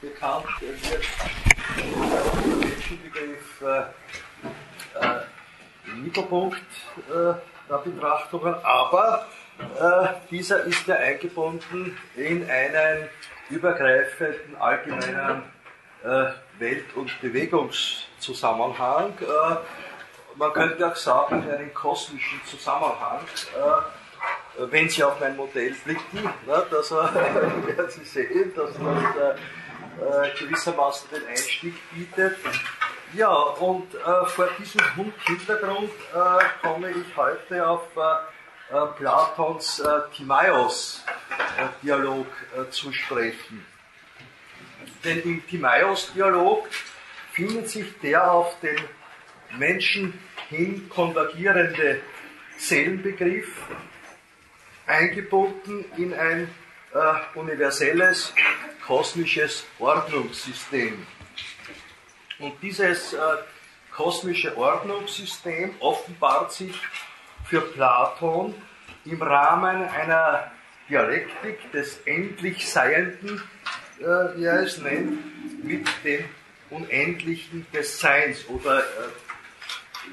bekannt wird der Menschenbegriff äh, äh, im Mittelpunkt äh, der Betrachtungen, aber äh, dieser ist ja eingebunden in einen übergreifenden allgemeinen äh, Welt- und Bewegungszusammenhang. Äh, man könnte auch sagen, in einen kosmischen Zusammenhang. wenn Sie auf mein Modell blicken, ne, dass, werden Sie sehen, dass das gewissermaßen den Einstieg bietet. Ja, und äh, vor diesem Hintergrund äh, komme ich heute auf äh, Platons Timaeus-Dialog zu sprechen. Denn im Timaeus-Dialog findet sich der auf den Menschen hin konvergierende Seelenbegriff eingebunden in ein äh, universelles kosmisches Ordnungssystem. Und dieses äh, kosmische Ordnungssystem offenbart sich für Platon im Rahmen einer Dialektik des endlich Seienden, äh, wie er es nennt, mit dem Unendlichen des Seins oder äh,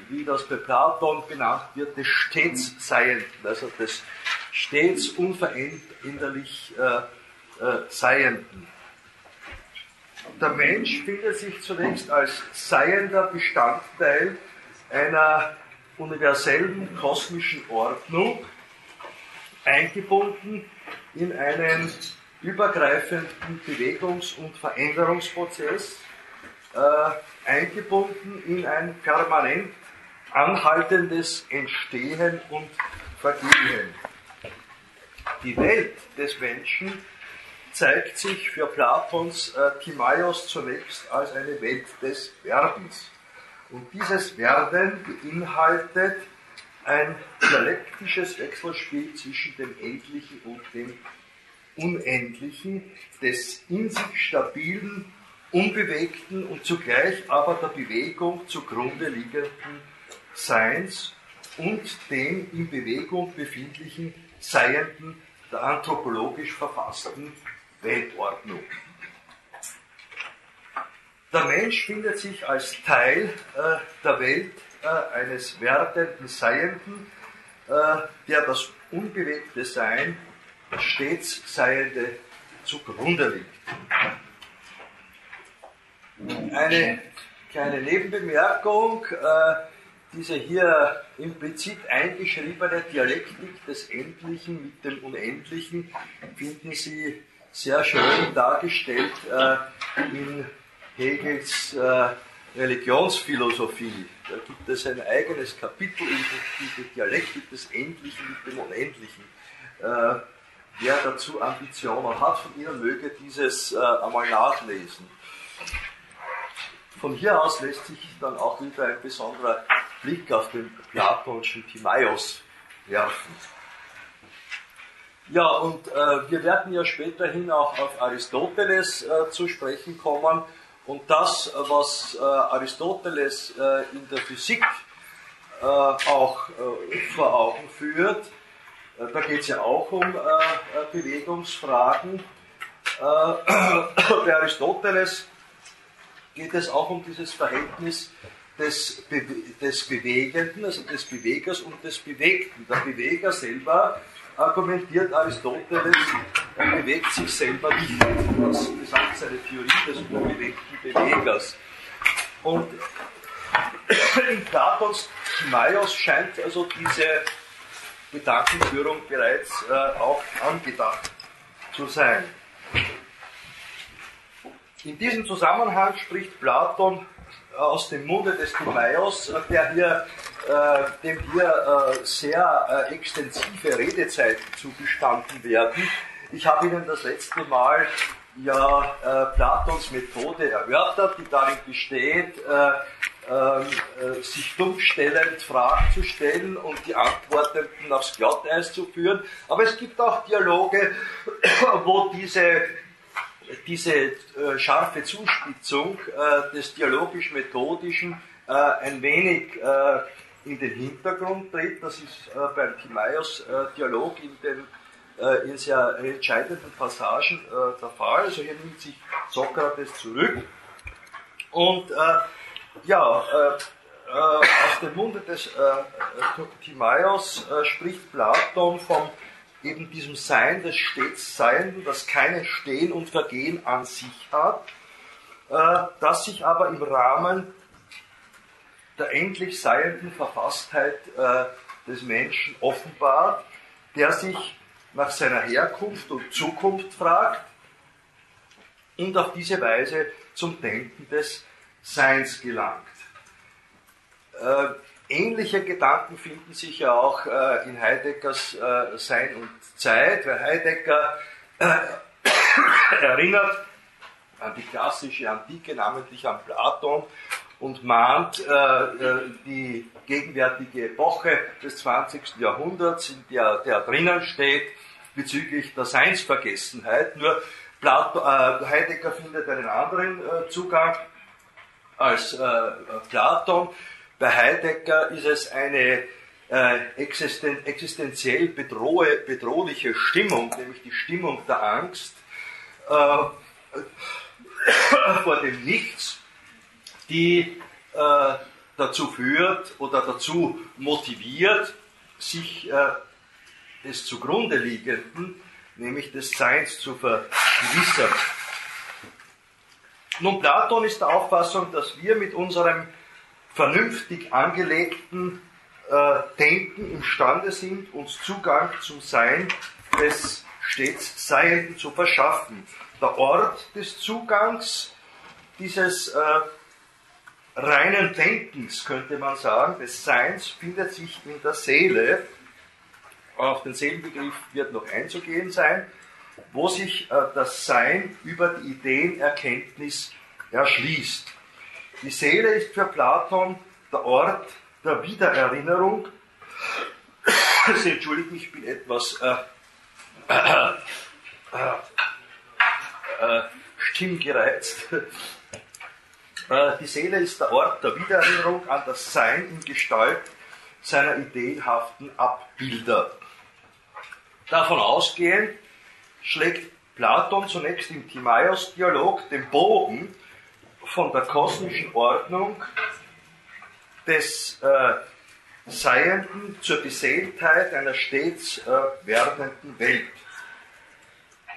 wie das bei Platon benannt wird, des stets Seienden, also des stets unveränderlich äh, äh, Seienden. Der Mensch findet sich zunächst als seiender Bestandteil einer universellen kosmischen Ordnung, eingebunden in einen übergreifenden Bewegungs- und Veränderungsprozess, äh, eingebunden in ein permanent anhaltendes Entstehen und Vergehen. Die Welt des Menschen zeigt sich für Platons äh, Timaeus zunächst als eine Welt des Werdens. Und dieses Werden beinhaltet ein dialektisches Wechselspiel zwischen dem Endlichen und dem Unendlichen, des in sich stabilen, unbewegten und zugleich aber der Bewegung zugrunde liegenden Seins und dem in Bewegung befindlichen Seienden der anthropologisch verfassten Weltordnung. Der Mensch findet sich als Teil äh, der Welt äh, eines werdenden Seienden, äh, der das unbewegte Sein, das stets Seiende zugrunde liegt. Eine kleine Nebenbemerkung, äh, diese hier implizit eingeschriebene Dialektik des Endlichen mit dem Unendlichen finden Sie sehr schön dargestellt äh, in Hegels äh, Religionsphilosophie. Da gibt es ein eigenes Kapitel in die Dialektik des Endlichen mit dem Unendlichen. Äh, wer dazu Ambitionen hat von Ihnen, möge dieses einmal nachlesen. Von hier aus lässt sich dann auch wieder ein besonderer Blick auf den platonischen Timaeus werfen. Ja, und äh, wir werden ja späterhin auch auf Aristoteles äh, zu sprechen kommen. Und das, was äh, Aristoteles äh, in der Physik äh, auch äh, vor Augen führt, da geht es ja auch um Bewegungsfragen. bei Aristoteles geht es auch um dieses Verhältnis des, Be des Bewegenden, also des Bewegers und des Bewegten. Der Beweger selber argumentiert Aristoteles, er bewegt sich selber nicht. Das besagt seine Theorie des unbewegten Bewegers. Und in Platons Timaeus scheint also diese Gedankenführung bereits äh, auch angedacht zu sein. In diesem Zusammenhang spricht Platon aus dem Munde des Timaeus, äh, der hier, dem hier äh, sehr äh, extensive Redezeiten zugestanden werden. Ich habe Ihnen das letzte Mal ja äh, Platons Methode erörtert, die darin besteht, äh, ähm, sich dummstellend Fragen zu stellen und die Antwortenden aufs Glatteis zu führen. Aber es gibt auch Dialoge, wo diese diese äh, scharfe Zuspitzung äh, des dialogisch-methodischen äh, ein wenig äh, in den Hintergrund tritt. Das ist äh, beim Timaeus-Dialog in den äh, in sehr entscheidenden Passagen äh, der Fall. Also hier nimmt sich Sokrates zurück. Und äh, ja, äh, äh, aus dem Munde des Timaeus spricht Platon vom eben diesem Sein des stets Seienden, das keinen Stehen und Vergehen an sich hat, das sich aber im Rahmen der endlich seienden Verfasstheit des Menschen offenbart, der sich nach seiner Herkunft und Zukunft fragt und auf diese Weise zum Denken des Seins gelangt. Äh, ähnliche Gedanken finden sich ja auch äh, in Heideggers äh, Sein und Zeit, weil Heidegger äh, erinnert an die klassische Antike, namentlich an Platon, und mahnt äh, äh, die gegenwärtige Epoche des 20. Jahrhunderts, in der, der drinnen steht, bezüglich der Seinsvergessenheit. Nur Plato, äh, Heidegger findet einen anderen äh, Zugang als äh, Platon. Bei Heidegger ist es eine äh, existen existenziell bedrohe, bedrohliche Stimmung, nämlich die Stimmung der Angst äh, vor dem Nichts, die äh, dazu führt oder dazu motiviert, sich äh, des zugrunde liegenden, nämlich des Seins zu vergewissern. Nun, Platon ist der Auffassung, dass wir mit unserem vernünftig angelegten äh, Denken imstande sind, uns Zugang zum Sein des stets Seienden zu verschaffen. Der Ort des Zugangs, dieses äh, reinen Denkens, könnte man sagen, des Seins, findet sich in der Seele. Auf den Seelenbegriff wird noch einzugehen sein, wo sich äh, das Sein über die Ideenerkenntnis erschließt. Die Seele ist für Platon der Ort der Wiedererinnerung. Sie entschuldigt mich, ich bin etwas äh, äh, äh, stimmgereizt. Äh, die Seele ist der Ort der Wiedererinnerung an das Sein in Gestalt seiner ideenhaften Abbilder. Davon ausgehend schlägt Platon zunächst im Timaeus-Dialog den Bogen von der kosmischen Ordnung des äh, Seienden zur Beseeltheit einer stets äh, werdenden Welt.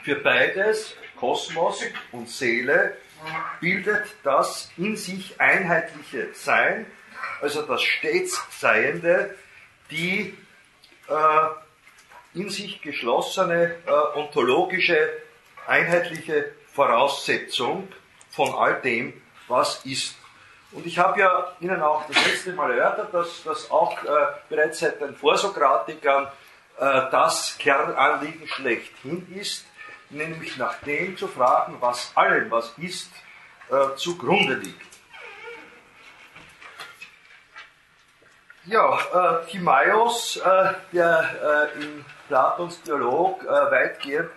Für beides, Kosmos und Seele, bildet das in sich einheitliche Sein, also das stets Seiende, die äh, in sich geschlossene äh, ontologische einheitliche Voraussetzung von all dem, was ist. Und ich habe ja Ihnen auch das letzte Mal erörtert, dass das auch äh, bereits seit den Vorsokratikern äh, das Kernanliegen schlechthin ist, nämlich nach dem zu fragen, was allem, was ist, äh, zugrunde liegt. Ja, äh, Timaeus, äh, der äh, in Platons Dialog weitgehend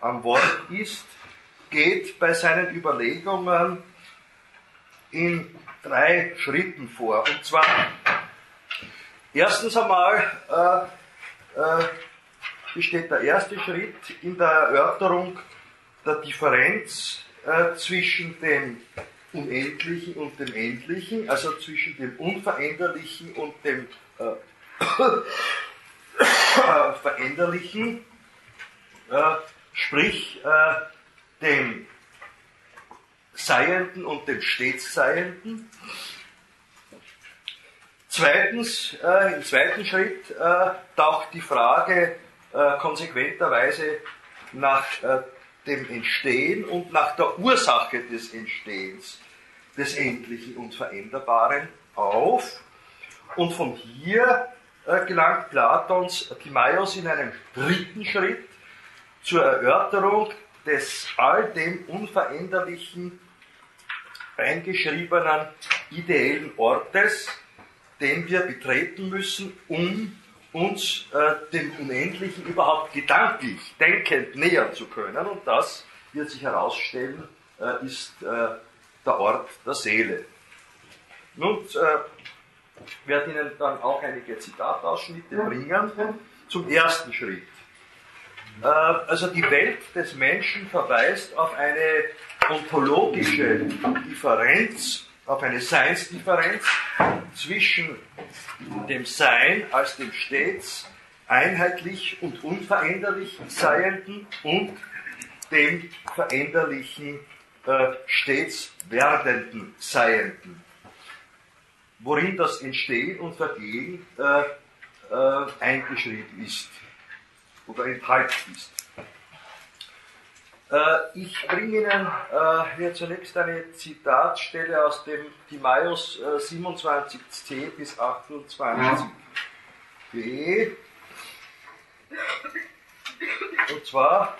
am Wort ist, geht bei seinen Überlegungen in drei Schritten vor. Und zwar erstens einmal besteht der erste Schritt in der Erörterung der Differenz äh, zwischen dem Unendlichen und dem Endlichen, also zwischen dem Unveränderlichen und dem äh, äh, Veränderlichen, äh, sprich äh, dem Seienden und dem stets Seienden. Zweitens, äh, im zweiten Schritt taucht die Frage äh, konsequenterweise nach äh, dem Entstehen und nach der Ursache des Entstehens des Endlichen und Veränderbaren auf. Und von hier äh, gelangt Platons Timaeus in einem dritten Schritt zur Erörterung des all dem Unveränderlichen eingeschriebenen ideellen Ortes, den wir betreten müssen, um uns äh, dem Unendlichen überhaupt gedanklich, denkend nähern zu können. Und das wird sich herausstellen, äh, ist äh, der Ort der Seele. Nun, ich äh, werde Ihnen dann auch einige Zitatausschnitte bringen zum ersten Schritt. Äh, also die Welt des Menschen verweist auf eine ontologische Differenz, auf eine Seinsdifferenz zwischen dem Sein als dem stets einheitlich und unveränderlich Seienden und dem veränderlichen, äh, stets werdenden Seienden. Worin das Entstehen und Vergehen äh, äh, eingeschrieben ist oder enthalten ist. Äh, ich bringe Ihnen äh, hier zunächst eine Zitatstelle aus dem Timaeus 27c bis 28b. Und zwar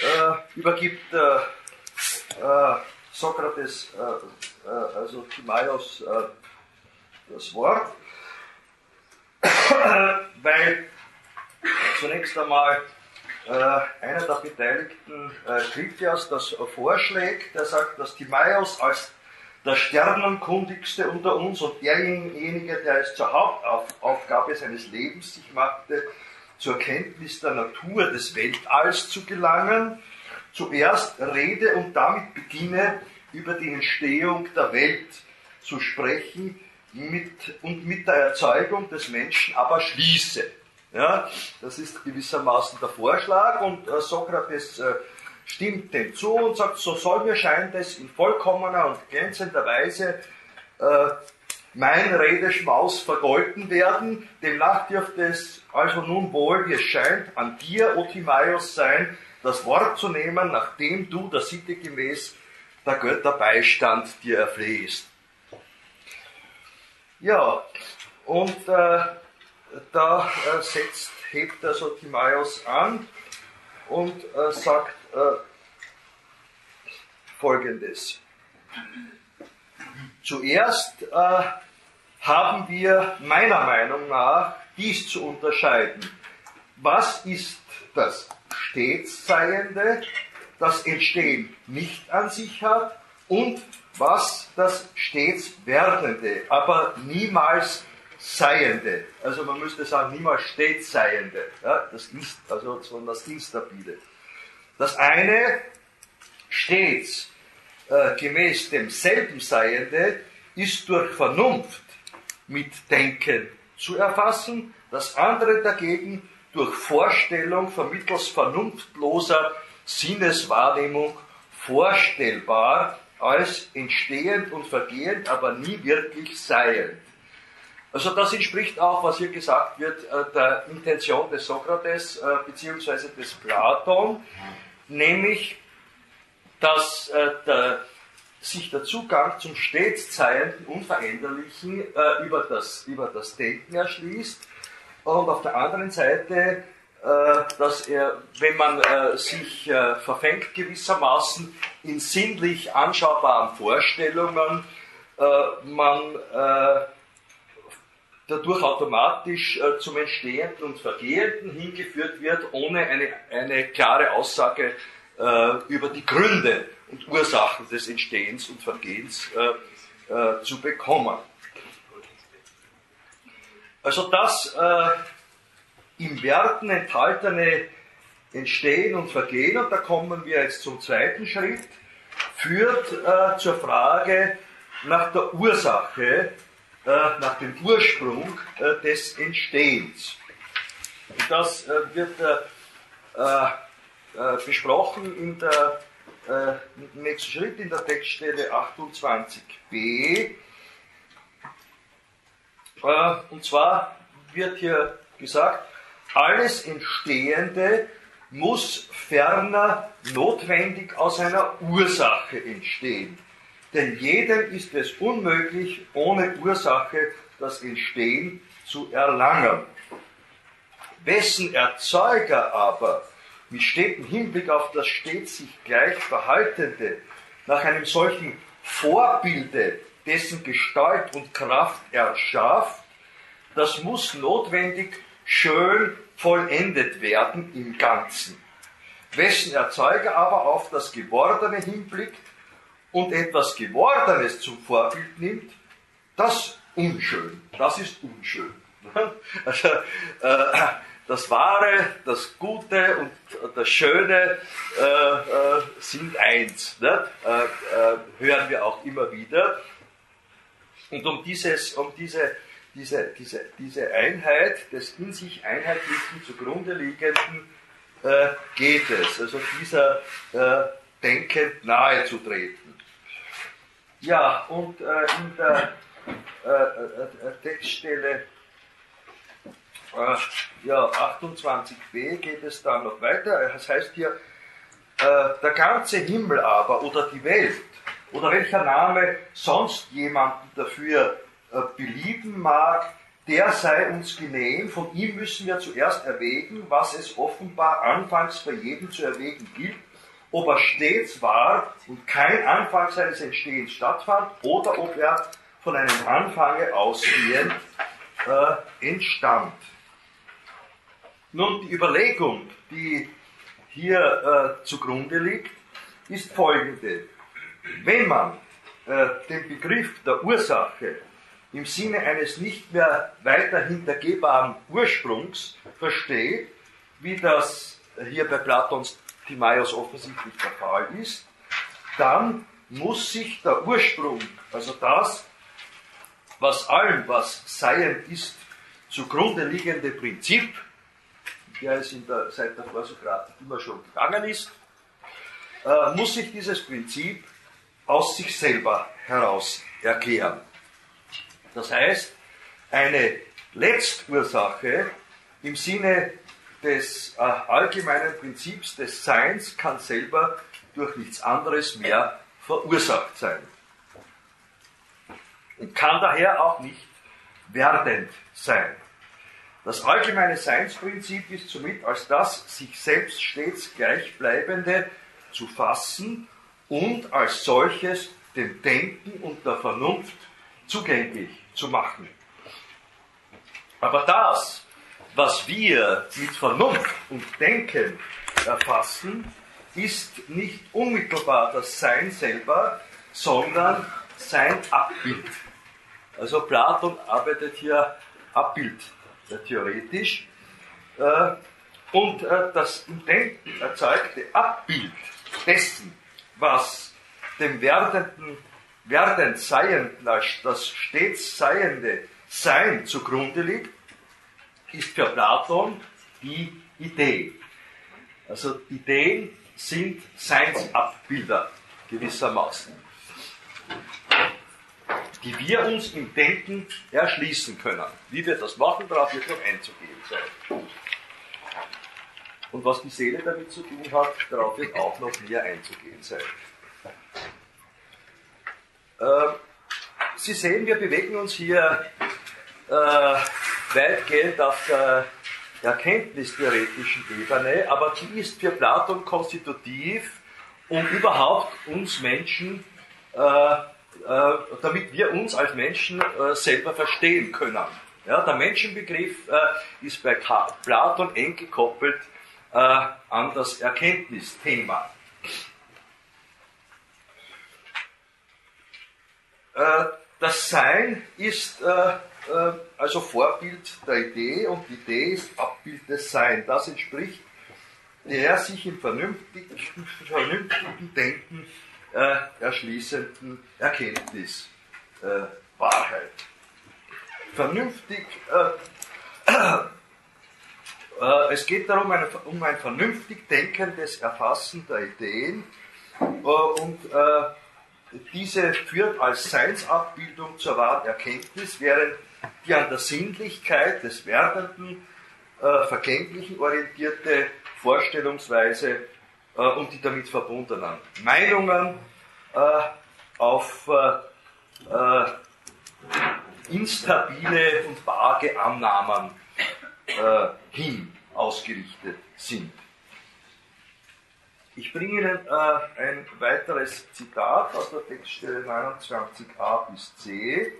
äh, übergibt äh, äh, Sokrates, also Timaeus, das Wort, weil zunächst einmal äh, einer der beteiligten äh, Kritias das vorschlägt, der sagt, dass Timaeus als der Sternenkundigste unter uns und derjenige, der es zur Hauptaufgabe seines Lebens sich machte, zur Kenntnis der Natur des Weltalls zu gelangen, zuerst rede und damit beginne, über die Entstehung der Welt zu sprechen mit, und mit der Erzeugung des Menschen aber schließe. Ja, das ist gewissermaßen der Vorschlag und äh, Sokrates äh, stimmt dem zu und sagt, so soll mir scheint es in vollkommener und glänzender Weise äh, mein Redeschmaus vergolten werden, demnach dürfte es also nun wohl, wie es scheint, an dir, O Timaios, sein, das Wort zu nehmen, nachdem du der Sitte gemäß der Götter Beistand dir erflehst. Ja, und äh, da äh, setzt, hebt also Timaios an und äh, sagt äh, folgendes. Zuerst äh, haben wir meiner Meinung nach dies zu unterscheiden. Was ist das Stetsseiende, das Entstehen nicht an sich hat und was das stets Werdende, aber niemals Seiende. Also man müsste sagen, niemals stets Seiende. Ja, das ist, also sondern das Instabile. Das eine stets äh, gemäß demselben Seiende ist durch Vernunft mit Denken zu erfassen, das andere dagegen durch Vorstellung vermittels vernunftloser Sinneswahrnehmung vorstellbar als entstehend und vergehend, aber nie wirklich seiend. Also das entspricht auch, was hier gesagt wird, äh, der Intention des Sokrates äh, bzw. des Platon, nämlich, dass äh, der, sich der Zugang zum stets Seienden, Unveränderlichen über das, über das Denken erschließt und auf der anderen Seite dass er, wenn man sich verfängt gewissermaßen in sinnlich anschaubaren Vorstellungen, man dadurch automatisch äh, zum Entstehenden und Vergehenden hingeführt wird, ohne eine, eine klare Aussage äh, über die Gründe und Ursachen des Entstehens und Vergehens äh, äh zu bekommen. Also das äh, im Werten enthaltene Entstehen und Vergehen, und da kommen wir jetzt zum zweiten Schritt, führt äh, zur Frage nach der Ursache äh, nach dem Ursprung äh, des Entstehens. Und das äh, wird besprochen in der nächsten Schritt in der Textstelle 28b. Und zwar wird hier gesagt, alles Entstehende muss ferner notwendig aus einer Ursache entstehen. Denn jedem ist es unmöglich, ohne Ursache das Entstehen zu erlangen. Wessen Erzeuger aber mit stetem Hinblick auf das stets sich gleich Verhaltende nach einem solchen Vorbilde dessen Gestalt und Kraft erschafft, das muss notwendig schön vollendet werden im Ganzen. Wessen Erzeuger aber auf das Gewordene hinblickt, und etwas Gewordenes zum Vorbild nimmt, das unschön, das ist unschön. Also, äh, das Wahre, das Gute und das Schöne äh, äh, sind eins. Ne? Äh, äh, hören wir auch immer wieder. Und um, dieses, um diese, diese, diese, diese Einheit des in sich Einheitlichen zugrunde liegenden äh, geht es. Also dieser denkend nahe zu treten. Ja, und in der Textstelle äh, ja, 28b geht es dann noch weiter. Das heißt hier, äh, der ganze Himmel aber oder die Welt oder welcher Name sonst jemanden dafür äh, belieben mag, der sei uns genehm. Von ihm müssen wir zuerst erwägen, was es offenbar anfangs bei jedem zu erwägen gilt, ob er stets war und kein Anfang seines Entstehens stattfand oder ob er von einem Anfange ausgehend äh, entstand. Nun, die Überlegung, die hier äh, zugrunde liegt, ist folgende. Wenn man äh, den Begriff der Ursache im Sinne eines nicht mehr weiter hintergehbaren Ursprungs versteht, wie das hier bei Platons Timaeus offensichtlich der Fall ist, dann muss sich der Ursprung, also das, was allem, was Seiend ist, zugrunde liegende Prinzip, der es in der, seit der Vorsokratik immer schon gegangen ist, äh, muss sich dieses Prinzip aus sich selber heraus erklären. Das heißt, eine Letztursache im Sinne des äh, allgemeinen Prinzips des Seins kann selber durch nichts anderes mehr verursacht sein. Und kann daher auch nicht werdend sein. Das allgemeine Seinsprinzip ist somit als das sich selbst stets gleichbleibende zu fassen und als solches dem Denken und der Vernunft zugänglich zu machen. Aber das, was wir mit Vernunft und Denken erfassen, ist nicht unmittelbar das Sein selber, sondern sein Abbild. Also Platon arbeitet hier Abbild theoretisch. Äh, und äh, das im Denken erzeugte Abbild dessen, was dem werdenden, werdend Seienden das stets Seiende Sein zugrunde liegt, ist für Platon die Idee. Also Ideen sind Seinsabbilder gewissermaßen die wir uns im Denken erschließen können. Wie wir das machen, darauf wird noch einzugehen sein. Und was die Seele damit zu tun hat, darauf wird auch noch näher einzugehen sein. Äh, Sie sehen, wir bewegen uns hier äh, weitgehend auf der erkenntnistheoretischen Ebene, aber die ist für Platon konstitutiv, um überhaupt uns Menschen äh, äh, damit wir uns als Menschen äh, selber verstehen können. Ja, der Menschenbegriff äh, ist bei Platon eng gekoppelt an das Erkenntnisthema. Das Sein ist also Vorbild der Idee und die Idee ist Abbild des Sein. Das entspricht der sich im vernünftigen, vernünftigen Denken äh, erschließenden Erkenntnis äh, Wahrheit. Vernünftig, äh, äh, es geht darum, ein, um ein vernünftig denkendes Erfassen der Ideen äh, und äh, diese führt als Seinsabbildung zur wahren Erkenntnis, während die an der Sinnlichkeit des Werdenden, Vergänglichen orientierte Vorstellungsweise äh, und die damit verbundenen Meinungen äh, auf äh, äh instabile und vage Annahmen äh, hin ausgerichtet sind. Ich bringe Ihnen äh, ein weiteres Zitat aus der Textstelle 29a bis c.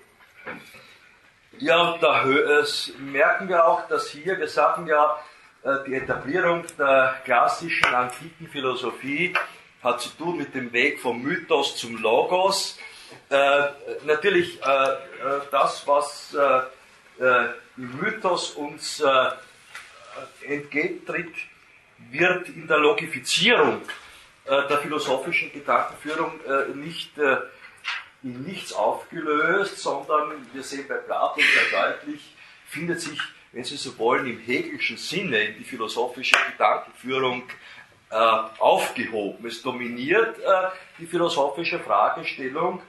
Ja, da merken wir auch, dass hier, wir sagen ja, äh, die Etablierung der klassischen antiken Philosophie hat zu tun mit dem Weg vom Mythos zum Logos. Äh, natürlich äh, äh das, was äh, äh, im Mythos uns äh, entgegentritt, wird in der Logifizierung äh, der philosophischen Gedankenführung äh, nicht äh, in nichts aufgelöst, sondern wir sehen bei Platon sehr deutlich, findet sich, wenn Sie so wollen, im hegelischen Sinne in die philosophische Gedankenführung äh, aufgehoben. Es dominiert äh, die philosophische Fragestellung,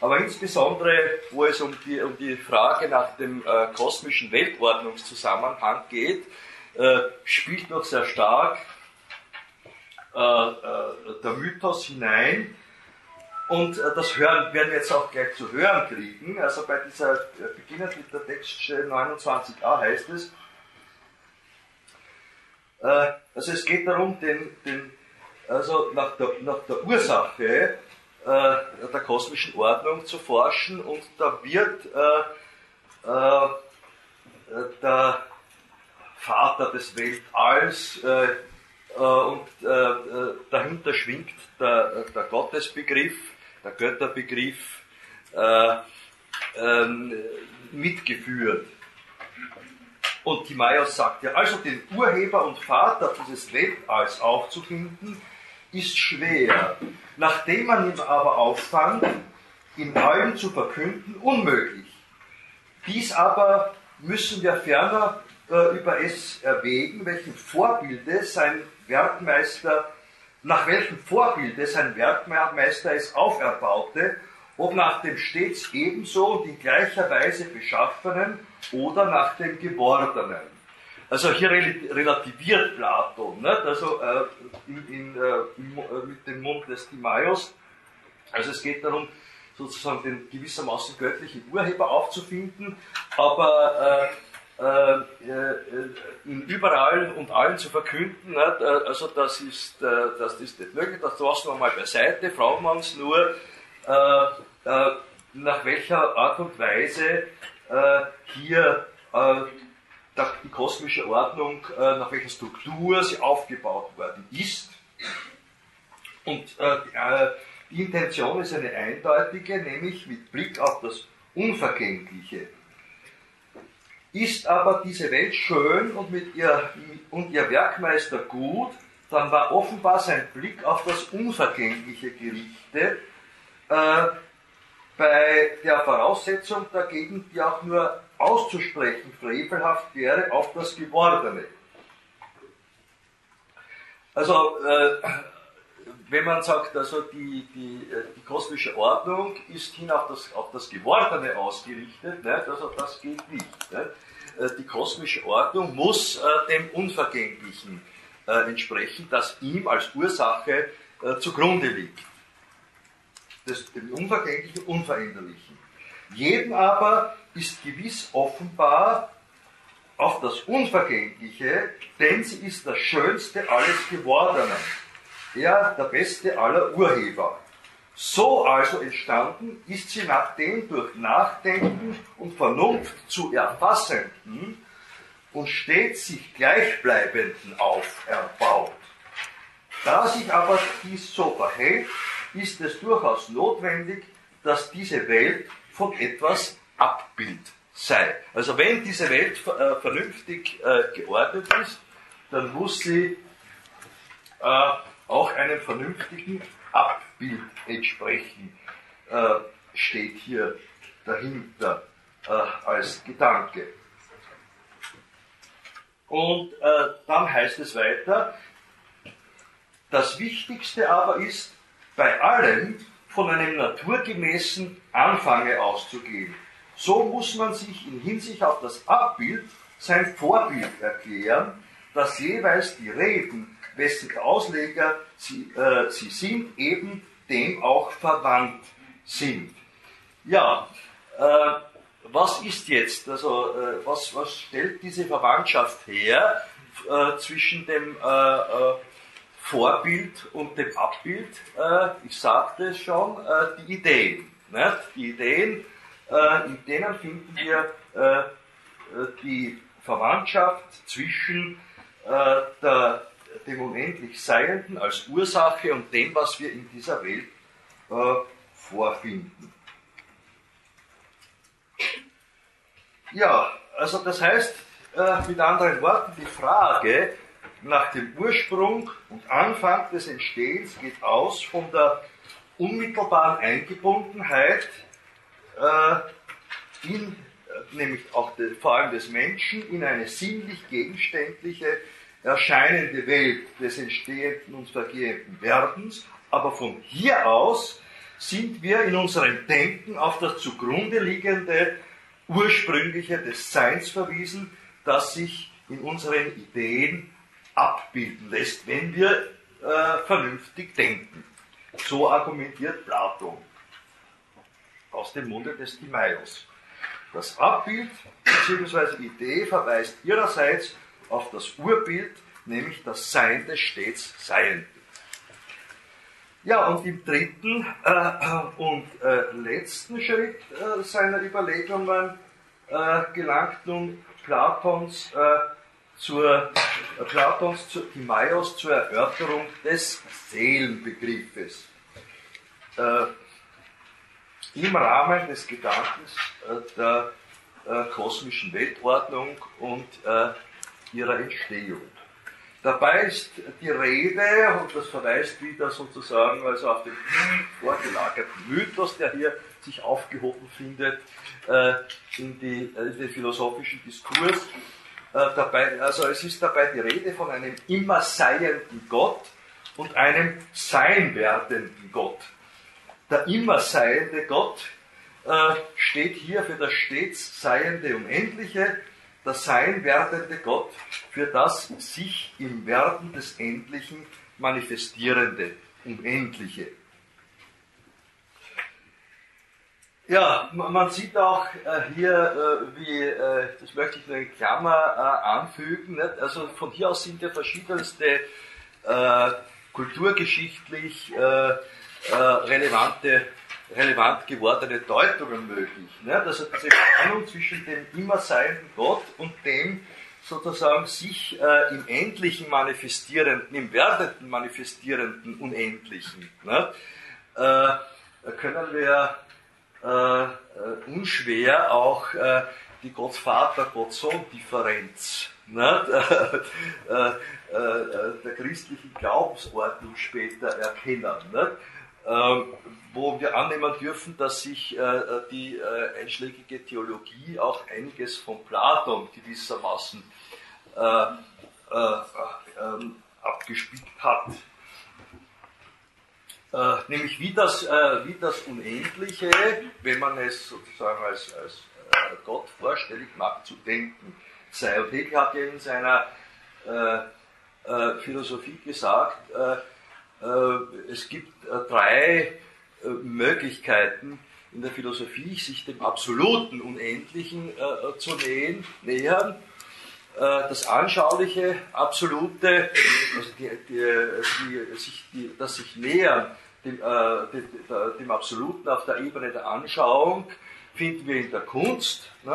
aber insbesondere, wo es um die, um die Frage nach dem äh, kosmischen Weltordnungszusammenhang geht, äh, spielt noch sehr stark äh, äh, der Mythos hinein. Und das hören, werden wir jetzt auch gleich zu hören kriegen. Also bei dieser, beginnend mit der Textstelle 29a heißt es, äh, also es geht darum, den, den, also nach, der, nach der Ursache äh, der kosmischen Ordnung zu forschen und da wird äh, äh der Vater des Weltalls äh, äh, und dahinter schwingt der, der Gottesbegriff, der Götterbegriff ähm, mitgeführt. Und Timaeus sagt ja, also den Urheber und Vater dieses Weltalls aufzufinden, ist schwer. Nachdem man ihn aber auffand, in allen zu verkünden, unmöglich. Dies aber müssen wir ferner äh, über es erwägen, welchem Vorbilde sein Werkmeister, nach welchem Vorbilde sein Werkmeister es auferbaute ob nach dem stets ebenso und in gleicher Weise beschaffenen oder nach dem gewordenen. Also hier relativiert Platon, nicht? also äh, in, in, äh, äh, mit dem Mund des Timaios. Also es geht darum, sozusagen den gewissermaßen göttlichen Urheber aufzufinden, aber äh, äh, äh überall und allen zu verkünden, nicht? also das ist, das ist nicht möglich, das lassen wir mal beiseite, fragen wir uns nur, äh, nach welcher Art und Weise äh, hier äh, die kosmische Ordnung, nach welcher Struktur sie aufgebaut worden ist. Und die Intention ist eine eindeutige, nämlich mit Blick auf das Unvergängliche. Ist aber diese Welt schön und, mit ihr, und ihr Werkmeister gut, dann war offenbar sein Blick auf das Unvergängliche gerichtet, äh, bei der Voraussetzung dagegen, die auch nur auszusprechen frevelhaft wäre, auf das Gewordene. Also, äh, wenn man sagt, also die, die, äh, die kosmische Ordnung ist hin auf das, auf das Gewordene ausgerichtet, ne? also das geht nicht. Ne? Äh, die kosmische Ordnung muss äh, dem Unvergänglichen äh, entsprechen, das ihm als Ursache äh, zugrunde liegt des, dem Unvergänglichen, Unveränderlichen. Jedem aber ist gewiss offenbar auf das Unvergängliche, denn sie ist das Schönste alles Gewordenen. Er der beste aller Urheber. So also entstanden ist sie nach dem durch Nachdenken und Vernunft zu erfassenden und stets sich gleichbleibenden auferbaut. Da sich aber dies so verhält, ist es durchaus notwendig, dass diese Welt von etwas Abbild sei. Also wenn diese Welt äh, vernünftig äh, geordnet ist, dann muss sie äh, auch einem vernünftigen Abbild entsprechen, äh, steht hier dahinter äh, als Gedanke. Und äh, dann heißt es weiter, das Wichtigste aber ist, bei allem von einem naturgemäßen Anfange auszugehen. So muss man sich in Hinsicht auf das Abbild sein Vorbild erklären, dass jeweils die Reden, wessen Ausleger sie, äh, sie sind, eben dem auch verwandt sind. Ja, äh, was ist jetzt, also äh, was, was stellt diese Verwandtschaft her äh, zwischen dem äh, äh, Vorbild und dem Abbild, ich sagte es schon, die Ideen. Nicht? Die Ideen, in denen finden wir die Verwandtschaft zwischen der, dem unendlich Seienden als Ursache und dem, was wir in dieser Welt vorfinden. Ja, also das heißt, äh, mit anderen Worten, die Frage nach dem Ursprung und Anfang des Entstehens geht aus von der unmittelbaren Eingebundenheit äh, in, äh, nämlich auch de, vor allem des Menschen, in eine sinnlich gegenständliche, erscheinende Welt des entstehenden und vergehenden Werdens, aber von hier aus sind wir in unserem Denken auf das zugrunde liegende ursprüngliche des Seins verwiesen, das sich in unseren Ideen abbilden lässt, wenn wir äh, vernünftig denken. So argumentiert Platon aus dem Munde des Timaeus. Das Abbild bzw. Idee verweist ihrerseits auf das Urbild, nämlich das Sein des stets Seienden. Ja, und im dritten äh, und äh, letzten Schritt äh, seiner Überlegungen äh, gelangt nun Platons, äh, zur, äh, Platons zu, Timaeus zur Erörterung des Seelenbegriffes. Im Rahmen des Gedankens der kosmischen Weltordnung und ihrer Entstehung. Dabei ist die Rede, und das verweist wieder sozusagen also auf den vorgelagerten Mythos, der hier sich aufgehoben findet äh, in, die, äh, in, den philosophischen Diskurs. Äh, dabei, also es ist dabei die Rede von einem immer seienden Gott und einem sein werdenden Gott. Der immer seiende Gott äh, steht hier für das stets seiende Unendliche der sein werdende Gott für das sich im Werden des Endlichen manifestierende, Unendliche. Ja, man sieht auch äh, hier, äh, wie, äh, das möchte ich nur in Klammer anfügen, also von hier aus sind ja verschiedenste kulturgeschichtlich relevante relevant gewordene Deutungen möglich. Ne? Also diese Spannung zwischen dem immer seienden Gott und dem sozusagen sich äh, im Endlichen manifestierenden, im Werdenden manifestierenden Unendlichen. Ne? Äh, können wir äh, äh unschwer auch äh, die Gott-Vater-Gott-Sohn-Differenz ne? Äh, der christlichen Glaubensordnung später erkennen. Ne? Ähm, wo wir annehmen dürfen, dass sich äh, die äh, einschlägige Theologie auch einiges von Platon gewissermaßen äh, ähm, abgespickt hat. nämlich wie das, wie das Unendliche, wenn man es sozusagen als, als Gott vorstellig macht, zu denken sei. Und Hegel hat ja in seiner Philosophie gesagt, äh, es gibt äh, drei äh, Möglichkeiten in der Philosophie, sich dem absoluten Unendlichen zu nähern. Das anschauliche, absolute, also die, die, die, sich, das sich nähern dem, dem, dem, Absoluten auf der Ebene der Anschauung, finden wir in der Kunst. Ne?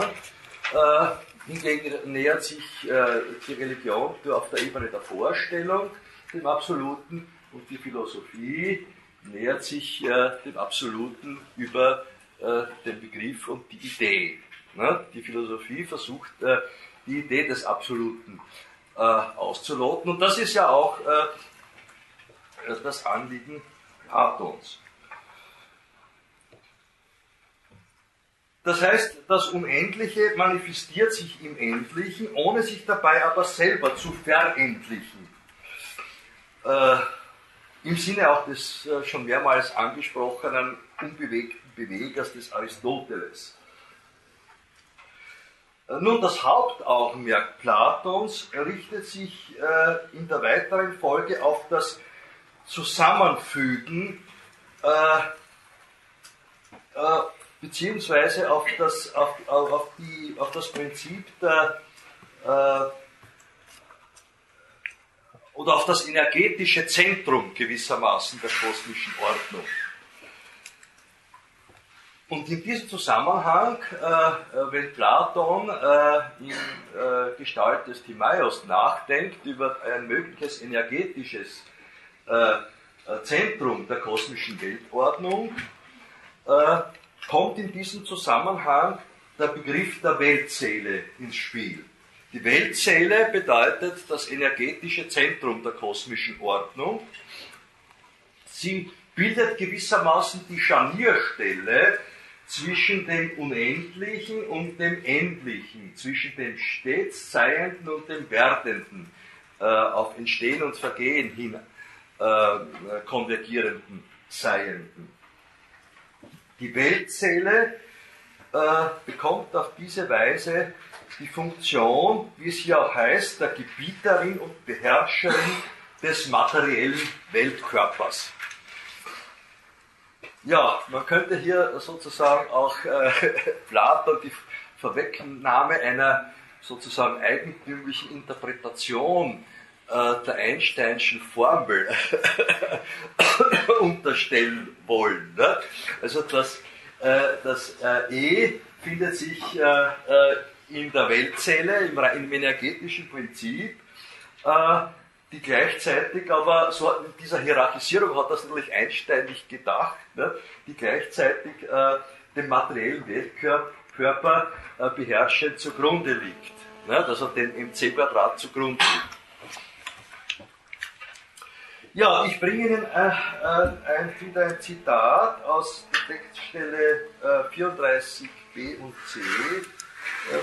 hingegen nähert sich die Religion auf der Ebene der Vorstellung dem Absoluten und die Philosophie nähert sich äh, dem Absoluten über äh, den Begriff und die Idee. Ne? Die Philosophie versucht, äh, die Idee des Absoluten äh, auszuloten. Und das ist ja auch äh, das Anliegen Platons. Das heißt, das Unendliche manifestiert sich im Endlichen, ohne sich dabei aber selber zu verendlichen. Im Sinne auch des äh, schon mehrmals angesprochenen unbewegten Bewegers des Aristoteles. Äh, nun, das Hauptaugenmerk Platons richtet sich äh, in der weiteren Folge auf das Zusammenfügen beziehungsweise auf das, auf, auf, die, auf das Prinzip der äh, oder auf das energetische Zentrum gewissermaßen der kosmischen Ordnung. Und in diesem Zusammenhang, äh, wenn Platon äh, in äh, Gestalt des Timaeus nachdenkt über ein mögliches energetisches äh, äh, Zentrum der kosmischen Weltordnung, äh, kommt in diesem Zusammenhang der Begriff der Weltseele ins Spiel. Die Weltseele bedeutet das energetische Zentrum der kosmischen Ordnung. Sie bildet gewissermaßen die Scharnierstelle zwischen dem Unendlichen und dem Endlichen, zwischen dem stets Seienden und dem Werdenden, äh, auf Entstehen und Vergehen hin äh, konvergierenden Seienden. Die Weltseele äh, bekommt auf diese Weise die Funktion, wie es hier auch heißt, der Gebieterin und Beherrscherin des materiellen Weltkörpers. Ja, man könnte hier sozusagen auch äh, Platon die Vorwegnahme einer sozusagen eigentümlichen Interpretation äh, der Einsteinschen Formel unterstellen wollen. Ne? Also das, äh, das äh, E findet sich äh, äh, in der Weltzelle, im, im energetischen Prinzip die gleichzeitig aber, so in dieser Hierarchisierung hat das natürlich Einstein nicht gedacht, ne, die gleichzeitig äh, dem materiellen Weltkörper äh, beherrschend zugrunde liegt, ne, also dem MC-Quadrat zugrunde liegt. Ja, ich bringe Ihnen äh, äh ein, wieder ein Zitat aus der Textstelle 34b äh, und c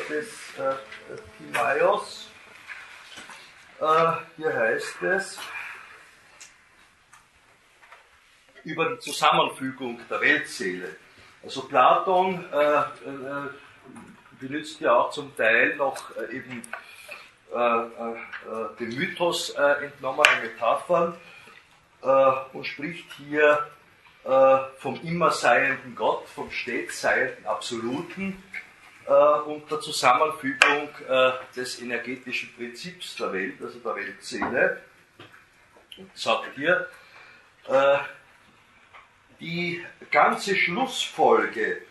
des äh, Timaios äh, hier heißt es über die Zusammenfügung der Weltseele. Also Platon äh, äh, benutzt ja auch zum Teil noch äh, eben äh, dem Mythos entnommene Metaphern und spricht hier vom immer seienden Gott, vom stets seienden Absoluten, äh, und der Zusammenfügung äh, des energetischen Prinzips der Welt, also der Weltseele. Und sagt hier, äh, die ganze Schlussfolge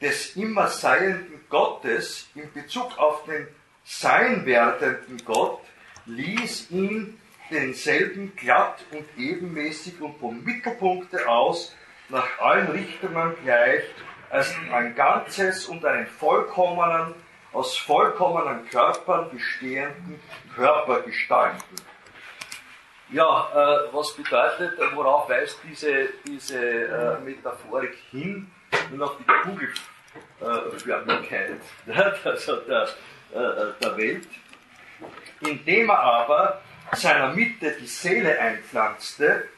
des immer seienden Gottes in Bezug auf den sein werdenden Gott ließ ihn denselben glatt und ebenmäßig und vom Mittelpunkte aus nach allen Richtungen gleich als ein ganzes und einen vollkommenen, aus vollkommenen Körpern bestehenden Körpergestalten. Ja, äh, was bedeutet, worauf weist diese, diese äh, Metaphorik hin? Nur auf die Kugelförmigkeit also der, äh, der Welt. Indem er aber seiner Mitte die Seele einpflanzte,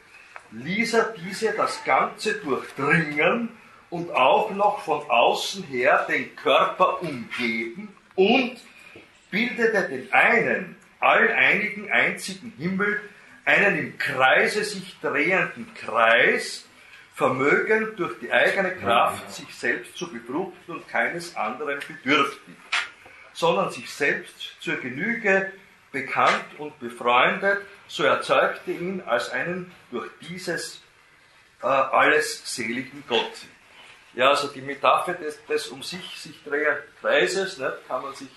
ließ er diese das Ganze durchdringen und auch noch von außen her den Körper umgeben und bildete den einen, alleinigen, einzigen Himmel, einen im Kreise sich drehenden Kreis, vermögend durch die eigene Kraft sich selbst zu befruchten und keines anderen bedürftig, sondern sich selbst zur Genüge bekannt und befreundet, so erzeugte ihn als einen durch dieses äh, alles seligen Gott. Ja, also die Metapher des, des um sich sich drehenden Kreises ne, kann man sich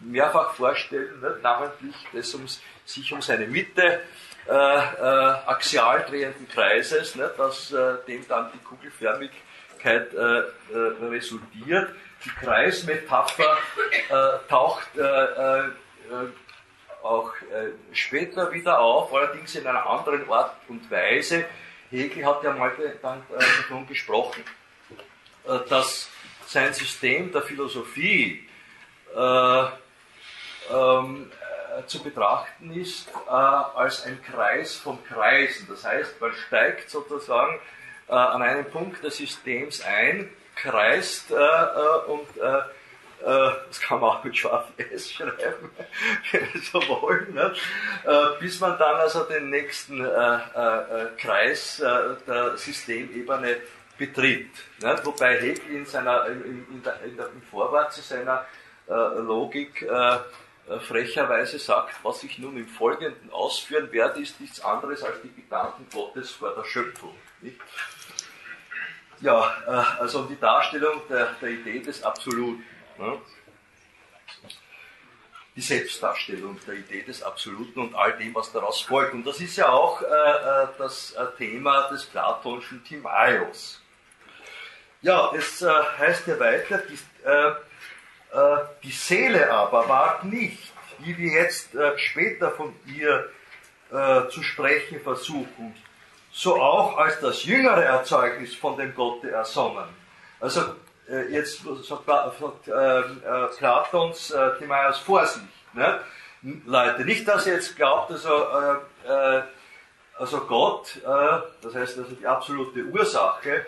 mehrfach vorstellen, ne, namentlich des um, sich um seine Mitte äh, äh, axial drehenden Kreises, ne, dass äh, dem dann die Kugelförmigkeit äh, äh, resultiert. Die Kreismetapher äh, taucht auch später wieder auf, allerdings in einer anderen Art und Weise. Hegel hat ja mal dann davon gesprochen, dass sein System der Philosophie äh, ähm, äh, zu betrachten ist äh, als ein Kreis von Kreisen. Das heißt, man steigt sozusagen äh, an einem Punkt des Systems ein, kreist äh, und das kann man auch mit scharf S schreiben, wenn wir so wollen, ne? bis man dann also den nächsten Kreis der Systemebene betritt. Ne? Wobei Hegel in seiner, in, in der, in der, im Vorwort zu seiner äh, Logik äh, äh, frecherweise sagt, was ich nun im Folgenden ausführen werde, ist nichts anderes als die Gedanken Gottes vor der Schöpfung. Nicht? Ja, äh, also die Darstellung der, der Idee des Absoluten. Ne? Die Selbstdarstellung der Idee des Absoluten und all dem, was daraus folgt. Und das ist ja auch äh, äh das äh, Thema des platonischen Timaios. Ja, es äh, heißt ja weiter, die, äh, Äh, die Seele aber ward nicht, wie wir jetzt äh, später von ihr äh, zu sprechen versuchen, so auch als das jüngere Erzeugnis von dem Gotte ersonnen. Also jetzt sagt, sagt Platons Timaeus Vorsicht. Ne? Leute, nicht, dass ihr jetzt glaubt, also, also Gott, das heißt also die absolute Ursache,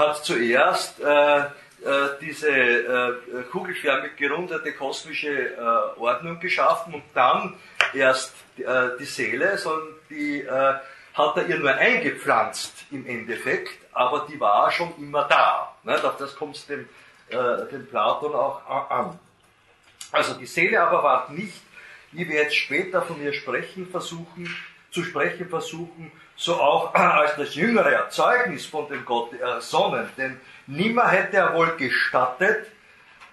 hat zuerst äh, diese äh, kugelförmig gerundete kosmische äh, Ordnung geschaffen und dann erst die Seele, sondern die hat er ihr nur eingepflanzt im Endeffekt, aber die war schon immer da. Ne? Auf das kommt es dem, dem Platon auch an. Also die Seele aber war nicht, wie wir jetzt später von ihr sprechen versuchen, zu sprechen versuchen, so auch als das jüngere Erzeugnis von dem Gott ersonnen. Denn Nimmer hätte er wohl gestattet,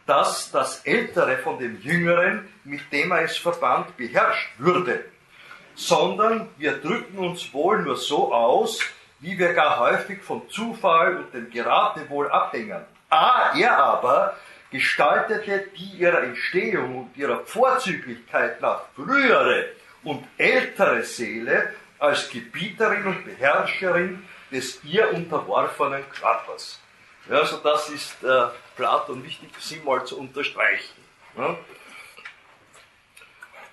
dass das Ältere von dem Jüngeren, mit dem er es verband, beherrscht würde, sondern wir drücken uns wohl nur so aus, wie wir gar häufig vom Zufall und dem Geratewohl abhängen. Ah, er aber gestaltete die ihrer Entstehung und ihrer Vorzüglichkeit nach frühere und ältere Seele als Gebieterin und Beherrscherin des ihr unterworfenen Körpers. Ja, also das ist äh, Platon wichtig, sie mal zu unterstreichen. Ja.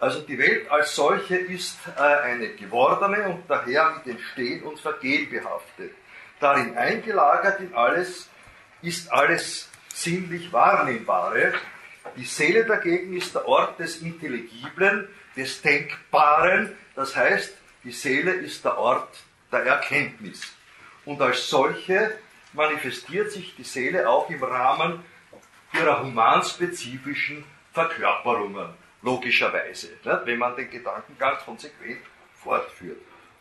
Also die Welt als solche ist äh, eine gewordene und daher mit Entstehen und Vergehen behaftet. Darin eingelagert in alles ist alles sinnlich Wahrnehmbare. Die Seele dagegen ist der Ort des Intelligiblen, des Denkbaren, das heißt, die Seele ist der Ort der Erkenntnis. Und als solche manifestiert sich die Seele auch im Rahmen ihrer humanspezifischen Verkörperungen, logischerweise, nicht? wenn man den Gedanken ganz konsequent fortführt.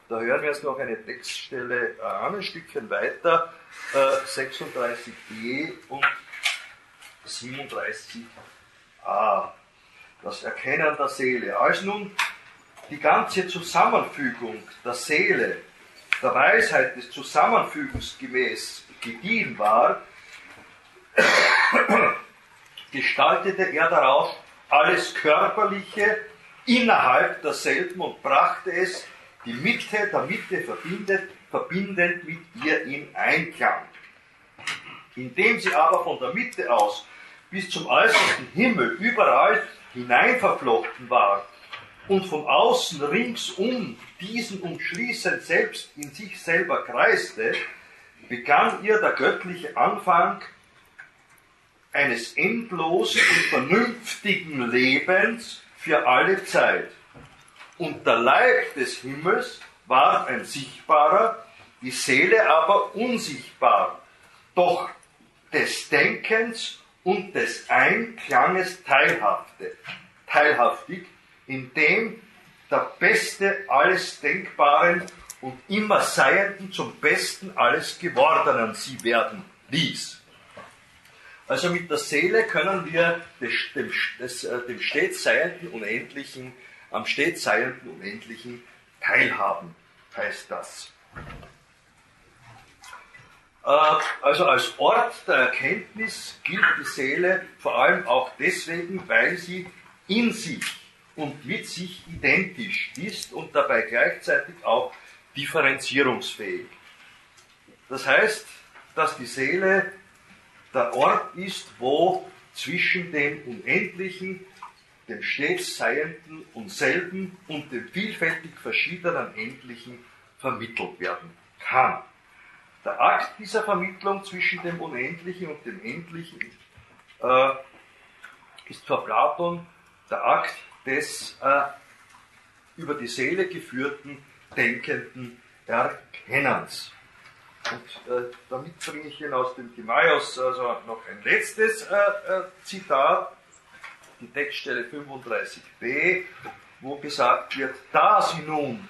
Da hören wir jetzt noch eine Textstelle an, ein Stückchen weiter, äh, 36b und 37a. Das Erkennen der Seele. Als nun die ganze Zusammenfügung der Seele, der Weisheit des Zusammenfügens gemäß gediehen war, gestaltete er darauf alles Körperliche innerhalb derselben und brachte es, die Mitte der Mitte verbindet, verbindend mit ihr in Einklang. Indem sie aber von der Mitte aus bis zum äußersten Himmel überall hineinverflochten war und von außen ringsum diesen umschließend selbst in sich selber kreiste, begann ihr der göttliche Anfang eines endlosen und vernünftigen Lebens für alle Zeit. Und der Leib des Himmels war ein sichtbarer, die Seele aber unsichtbar, doch des Denkens und des Einklanges teilhafte, teilhaftig, indem der Beste alles Denkbaren und immer Seienden zum Besten alles Gewordenen sie werden ließ. Also mit der Seele können wir dem, äh, dem stets Seienden Unendlichen, am stets Seienden Unendlichen teilhaben, heißt das. Äh, also als Ort der Erkenntnis gilt die Seele vor allem auch deswegen, weil sie in sich und mit sich identisch ist und dabei gleichzeitig auch differenzierungsfähig. Das heißt, dass die Seele der Ort ist, wo zwischen dem Unendlichen, dem stets Seienden und Selben und dem vielfältig verschiedenen Endlichen vermittelt werden kann. Der Akt dieser Vermittlung zwischen dem Unendlichen und dem Endlichen äh, ist für Platon der Akt des äh, über die Seele geführten denkenden Erkennens. Und äh, damit bringe ich Ihnen aus dem Timaeus also noch ein letztes äh, äh, Zitat, die Textstelle 35b, wo gesagt wird, da sie nun,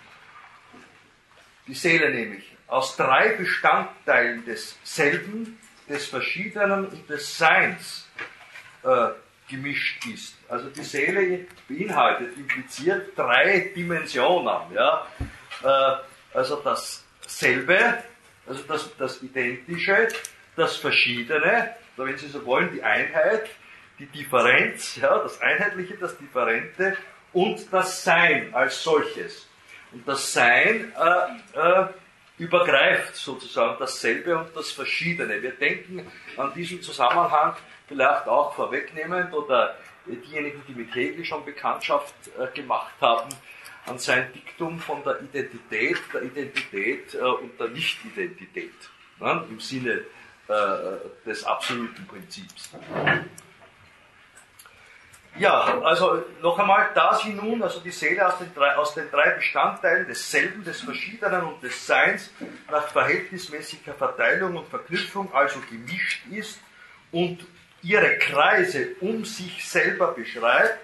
die Seele nämlich, aus drei Bestandteilen desselben, des Verschiedenen und des Seins äh, gemischt ist. Also die Seele beinhaltet, impliziert drei Dimensionen. Ja? Äh, also dasselbe, also das, das Identische, das Verschiedene, oder wenn Sie so wollen, die Einheit, die Differenz, ja, das Einheitliche, das Differente und das Sein als solches. Und das Sein äh, äh, übergreift sozusagen dasselbe und das Verschiedene. Wir denken an diesen Zusammenhang vielleicht auch vorwegnehmend oder diejenigen, die mit Hegel schon Bekanntschaft äh, gemacht haben, an sein Diktum von der Identität, der Identität äh, und der Nicht-Identität ne, im Sinne äh, des absoluten Prinzips. Ja, also noch einmal, da sie nun, also die Seele aus den, drei, aus den drei Bestandteilen desselben, des Verschiedenen und des Seins nach verhältnismäßiger Verteilung und Verknüpfung also gemischt ist und ihre Kreise um sich selber beschreibt,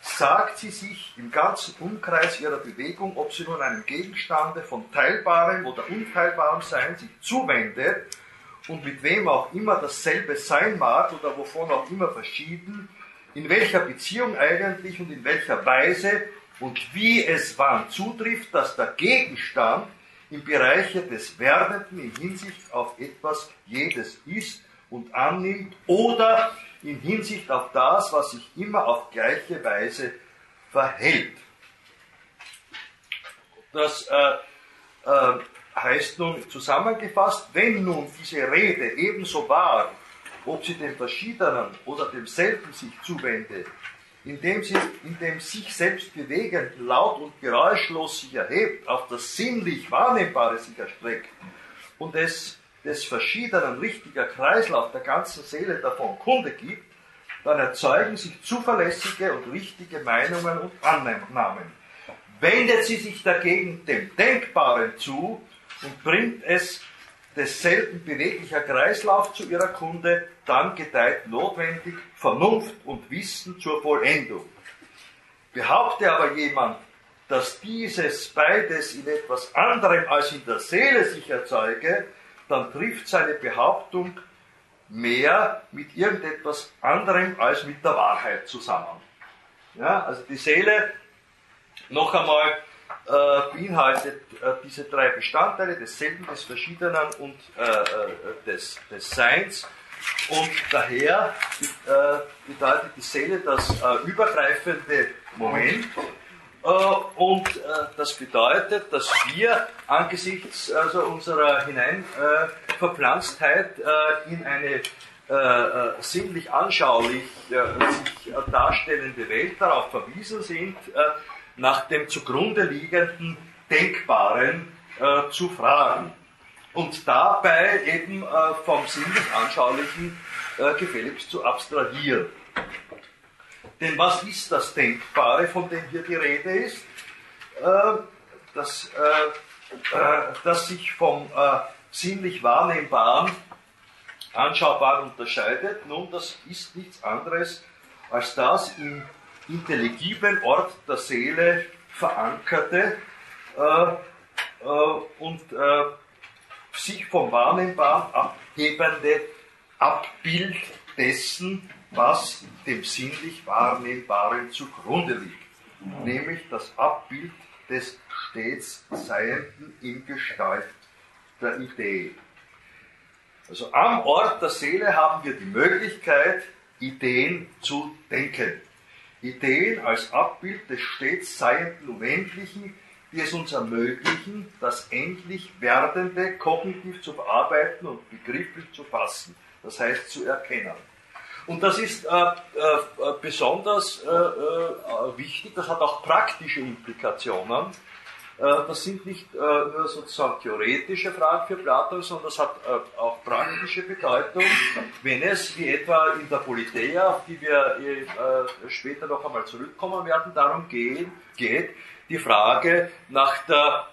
sagt sie sich im ganzen Umkreis ihrer Bewegung, ob sie nun einem Gegenstande von teilbarem oder unteilbarem Sein sich zuwendet und mit wem auch immer dasselbe sein mag oder wovon auch immer verschieden, in welcher Beziehung eigentlich und in welcher Weise und wie es wann zutrifft, dass der Gegenstand im Bereiche des Werdenden in Hinsicht auf etwas jedes ist und annimmt oder in Hinsicht auf das, was sich immer auf gleiche Weise verhält. Das äh, äh, heißt nun zusammengefasst, wenn nun diese Rede ebenso wahr ob sie dem Verschiedenen oder demselben sich zuwendet, indem sie in dem sich selbst bewegend, laut und geräuschlos sich erhebt, auf das sinnlich Wahrnehmbare sich erstreckt und es des Verschiedenen richtiger Kreislauf der ganzen Seele davon Kunde gibt, dann erzeugen sich zuverlässige und richtige Meinungen und Annahmen. Wendet sie sich dagegen dem Denkbaren zu und bringt es desselben beweglicher Kreislauf zu ihrer Kunde, dann gedeiht notwendig Vernunft und Wissen zur Vollendung. Behaupte aber jemand, dass dieses beides in etwas anderem als in der Seele sich erzeuge, dann trifft seine Behauptung mehr mit irgendetwas anderem als mit der Wahrheit zusammen. Ja, also die Seele, noch einmal, äh, beinhaltet äh, diese drei Bestandteile desselben, des Verschiedenen und äh, äh des, des Seins. Und daher äh, bedeutet die Seele das äh, übergreifende Moment. Und das bedeutet, dass wir angesichts also unserer Hineinverpflanztheit in eine sinnlich anschaulich sich darstellende Welt darauf verwiesen sind, nach dem zugrunde liegenden Denkbaren äh, zu fragen und dabei eben äh, vom sinnlich Anschaulichen äh, gefälligst zu abstrahieren. Denn was ist das Denkbare, von dem hier die Rede ist? Äh, das, äh, äh, das sich vom sinnlich Wahrnehmbaren, Anschaubaren unterscheidet. Nun, das ist nichts anderes als das im intelligiblen Ort der Seele verankerte und sich vom Wahrnehmbaren abhebende Abbild dessen, was dem sinnlich Wahrnehmbaren zugrunde liegt, nämlich das Abbild des stets Seienden in Gestalt der Idee. Also am Ort der Seele haben wir die Möglichkeit, Ideen zu denken. Ideen als Abbild des stets Seienden Unendlichen, die es uns ermöglichen, das endlich Werdende kognitiv zu bearbeiten und begrifflich zu fassen, das heißt zu erkennen. Und das ist äh, äh, besonders äh, äh wichtig, das hat auch praktische Implikationen, äh, das sind nicht äh, nur sozusagen theoretische Fragen für Platon, sondern das hat auch praktische Bedeutung, wenn es, wie etwa in der Politeia, auf die wir später noch einmal zurückkommen werden, darum geht, die Frage nach der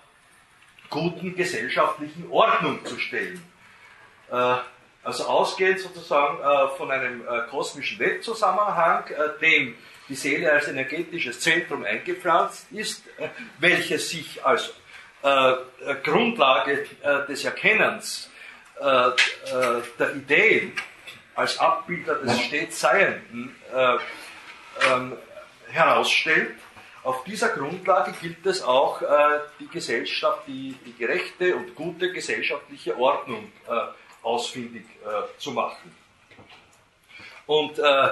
guten gesellschaftlichen Ordnung zu stellen. Also ausgehend sozusagen von einem kosmischen Weltzusammenhang, dem die Seele als energetisches Zentrum eingepflanzt ist, äh, welches sich als äh, äh, Grundlage äh, des Erkennens äh, äh, der Ideen, als Abbilder des stets Seienden ähm, herausstellt. Auf dieser Grundlage gilt es auch, die Gesellschaft, die, die gerechte und gute gesellschaftliche Ordnung ausfindig zu machen. Und äh,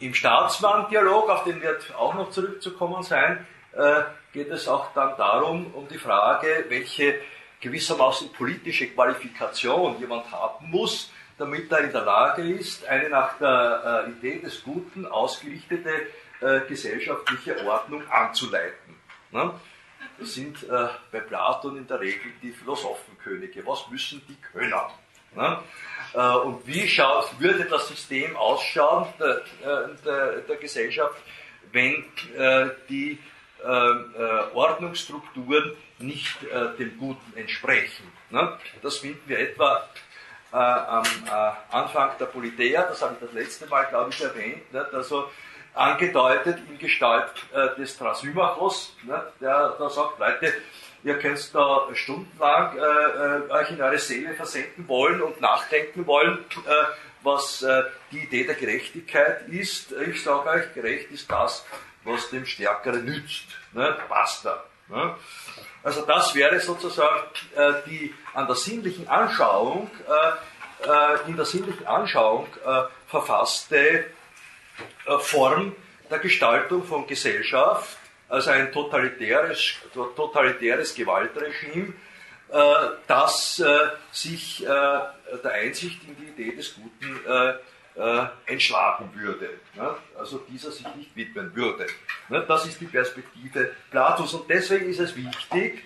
im Staatsmann-Dialog, auf den wird auch noch zurückzukommen sein, äh, geht es auch dann darum, um die Frage, welche gewissermaßen politische Qualifikation jemand haben muss, damit er in der Lage ist, eine nach der äh, Idee des Guten ausgerichtete äh, gesellschaftliche Ordnung anzuleiten. Ne? Das sind äh, bei Platon in der Regel die Philosophenkönige. Was müssen die können? Ne? Äh, und wie schaut, würde das System ausschauen der, äh, der, der Gesellschaft, wenn äh, die Ordnungsstrukturen nicht dem Guten entsprechen? Ne? Das finden wir etwa am Anfang der Politeia, das habe ich das letzte Mal, glaube ich, erwähnt, also angedeutet in Gestalt des Thrasymachos, der da sagt, Leute, ihr könnt da stundenlang äh, äh, euch in eure Seele versenken wollen und nachdenken wollen, äh, was äh, die Idee der Gerechtigkeit ist. Ich sage euch, gerecht ist das, was dem Stärkeren nützt. Ne? Basta. Ne? Also das wäre sozusagen äh, die an der sinnlichen Anschauung, äh, in der sinnlichen Anschauung verfasste Form der Gestaltung von Gesellschaft, also ein totalitäres, totalitäres Gewaltregime, äh, das äh, sich äh, der Einsicht in die Idee des Guten entschlagen würde, also dieser sich nicht widmen würde. Das ist die Perspektive Platos und deswegen ist es wichtig,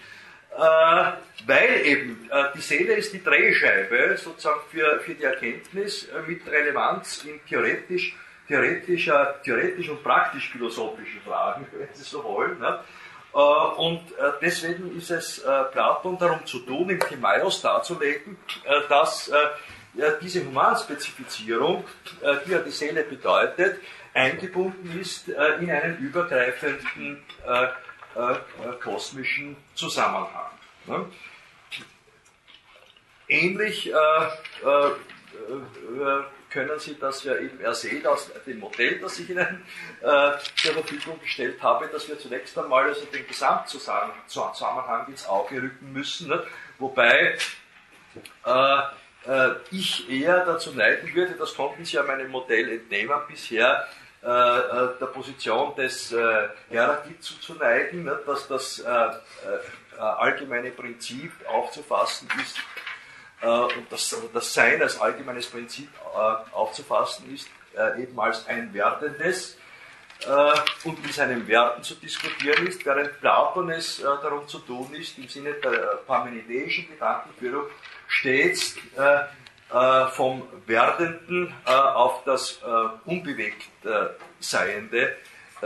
weil eben die Seele ist die Drehscheibe sozusagen für, für die Erkenntnis mit Relevanz in theoretisch theoretischer, theoretisch und praktisch-philosophischen Fragen, wenn Sie so wollen. Ne? Äh, und äh, deswegen ist es äh, Platon darum zu tun, im Timaeus darzulegen, dass diese Humanspezifizierung, die ja die Seele bedeutet, eingebunden ist in einen übergreifenden kosmischen Zusammenhang. Ne? Ähnlich können Sie das ja eben ersehen aus dem Modell, das ich Ihnen äh, zur Verfügung gestellt habe, dass wir zunächst einmal also den Gesamtzusammenhang ins Auge rücken müssen, ne? wobei äh, äh, ich eher dazu neigen würde, das konnten Sie ja meinem Modell entnehmen bisher, äh, äh, der Position des äh, Heraklit zuzuneigen, ne? dass das äh, allgemeine Prinzip aufzufassen ist, und das, das Sein als allgemeines Prinzip äh, aufzufassen ist, äh, eben als ein werdendes und mit seinen Werten zu diskutieren ist, während Platon es darum zu tun ist, im Sinne der parmenideischen Gedankenführung stets vom Werdenden auf das unbewegt Seiende,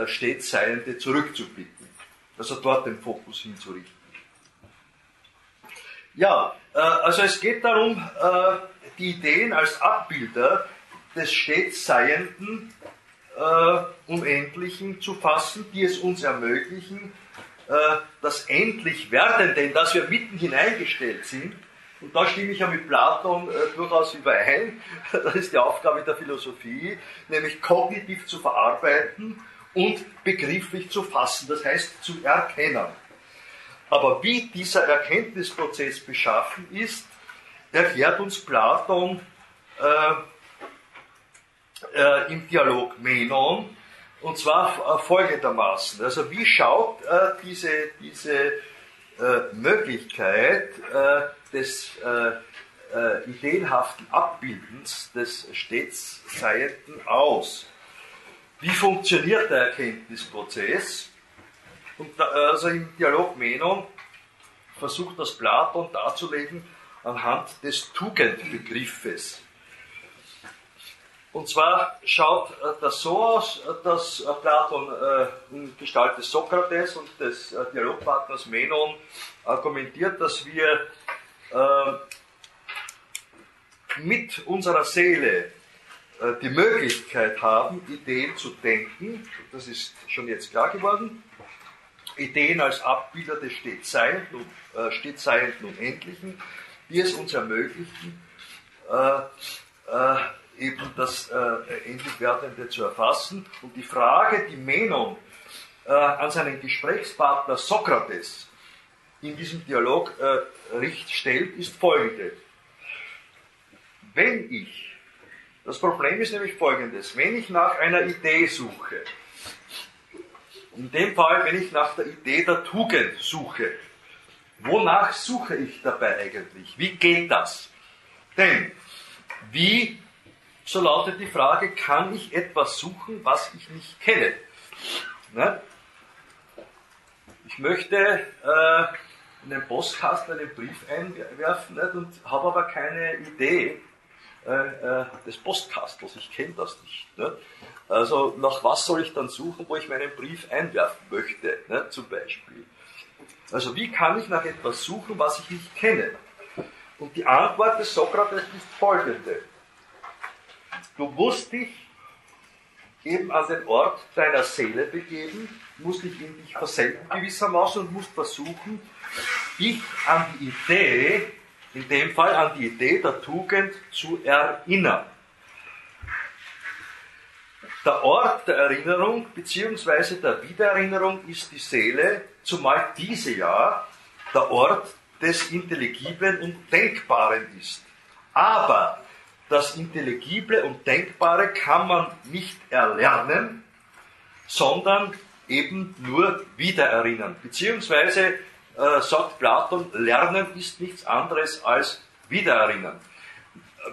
stets Seiende zurückzublicken. Also dort den Fokus hinzurichten. Ja, äh, also es geht darum, äh, die Ideen als Abbilder des stets Seienden, äh, Unendlichen zu fassen, die es uns ermöglichen, das endlich Werdende, in das wir mitten hineingestellt sind, und da stimme ich ja mit Platon durchaus überein. Das ist die Aufgabe der Philosophie, nämlich kognitiv zu verarbeiten und begrifflich zu fassen, das heißt zu erkennen. Aber wie dieser Erkenntnisprozess beschaffen ist, erklärt uns Platon äh, äh, im Dialog Menon, und zwar äh, folgendermaßen. Also wie schaut äh, diese, diese äh, Möglichkeit äh, des ideenhaften Abbildens des stets Seienden aus? Wie funktioniert der Erkenntnisprozess? Und da, also im Dialog Menon versucht das Platon darzulegen anhand des Tugendbegriffes. Und zwar schaut äh, das so aus, dass äh, Platon äh, in Gestalt des Sokrates und des Dialogpartners Menon argumentiert, dass wir mit unserer Seele die Möglichkeit haben, Ideen zu denken. Das ist schon jetzt klar geworden. Ideen als Abbilder des Stetseienden und, äh, Unendlichen, die es uns ermöglichen, äh, äh, eben das äh, endlich Werdende zu erfassen. Und die Frage, die Menon äh, an seinen Gesprächspartner Sokrates in diesem Dialog äh, richt, stellt, ist folgende. Wenn ich Das Problem ist nämlich folgendes. Wenn ich nach einer Idee suche, in dem Fall, wenn ich nach der Idee der Tugend suche, wonach suche ich dabei eigentlich? Wie geht das? Denn, wie, so lautet die Frage, kann ich etwas suchen, was ich nicht kenne? Ne? Ich möchte äh, in den Postkasten einen Brief einwerfen nicht, und habe aber keine Idee äh, äh, des Postkastels. Ich kenne das nicht. Nicht? Also nach was soll ich dann suchen, wo ich meinen Brief einwerfen möchte, nicht? zum Beispiel. Also wie kann ich nach etwas suchen, was ich nicht kenne? Und die Antwort des Sokrates ist folgende. Du musst dich eben an den Ort deiner Seele begeben, musst dich in dich versenken gewissermaßen und musst versuchen, dich an die Idee, in dem Fall an die Idee der Tugend zu erinnern. Der Ort der Erinnerung bzw. der Wiedererinnerung ist die Seele, zumal diese ja der Ort des Intelligiblen und Denkbaren ist. Aber das Intelligible und Denkbare kann man nicht erlernen, sondern eben nur wiedererinnern. Beziehungsweise äh, sagt Platon, Lernen ist nichts anderes als Wiedererinnern.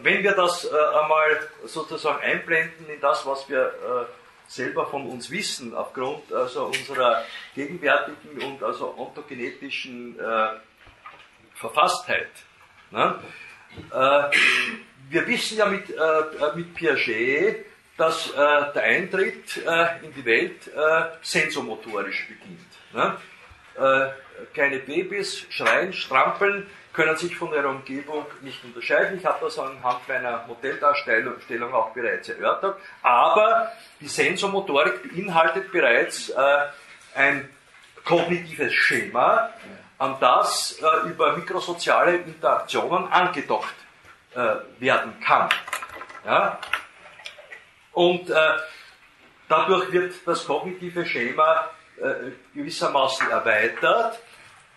Wenn wir das äh, einmal sozusagen einblenden in das, was wir äh, selber von uns wissen, aufgrund also unserer gegenwärtigen und also ontogenetischen äh, Verfasstheit. Ne? Wir wissen ja mit, mit Piaget, dass der Eintritt in die Welt sensomotorisch beginnt. Ne? Kleine Babys schreien, strampeln, können sich von ihrer Umgebung nicht unterscheiden. Ich habe das anhand meiner Modelldarstellung auch bereits erörtert. Aber die Sensomotorik beinhaltet bereits äh, ein kognitives Schema, an das äh, über mikrosoziale Interaktionen angedockt äh, werden kann. Ja? Und äh, dadurch wird das kognitive Schema äh, gewissermaßen erweitert.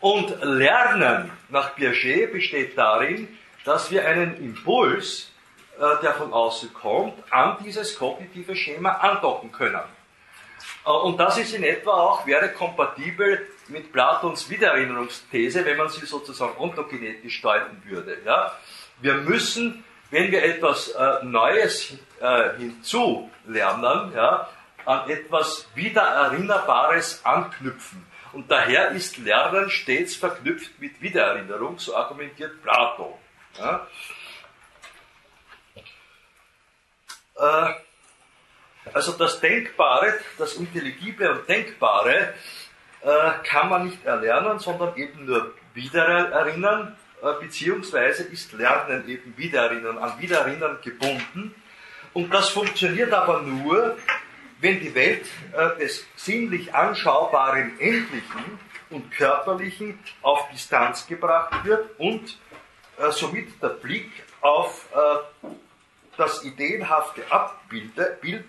Und Lernen nach Piaget besteht darin, dass wir einen Impuls, äh, der von außen kommt, an dieses kognitive Schema andocken können. Äh, und das ist in etwa auch, wäre kompatibel mit Platons Wiedererinnerungsthese, wenn man sie sozusagen ontogenetisch deuten würde. Ja? Wir müssen, wenn wir etwas äh, Neues äh, hinzulernen, ja, an etwas Wiedererinnerbares anknüpfen. Und daher ist Lernen stets verknüpft mit Wiedererinnerung, so argumentiert Plato. Ja. Äh, also das Denkbare, das Intelligible und Denkbare äh, kann man nicht erlernen, sondern eben nur wiedererinnern äh, beziehungsweise ist Lernen eben Wiedererinnern, an Wiedererinnern gebunden. Und das funktioniert aber nur, wenn die Welt äh, des sinnlich Anschaubaren Endlichen und Körperlichen auf Distanz gebracht wird und äh, somit der Blick auf das ideenhafte Abbild Bild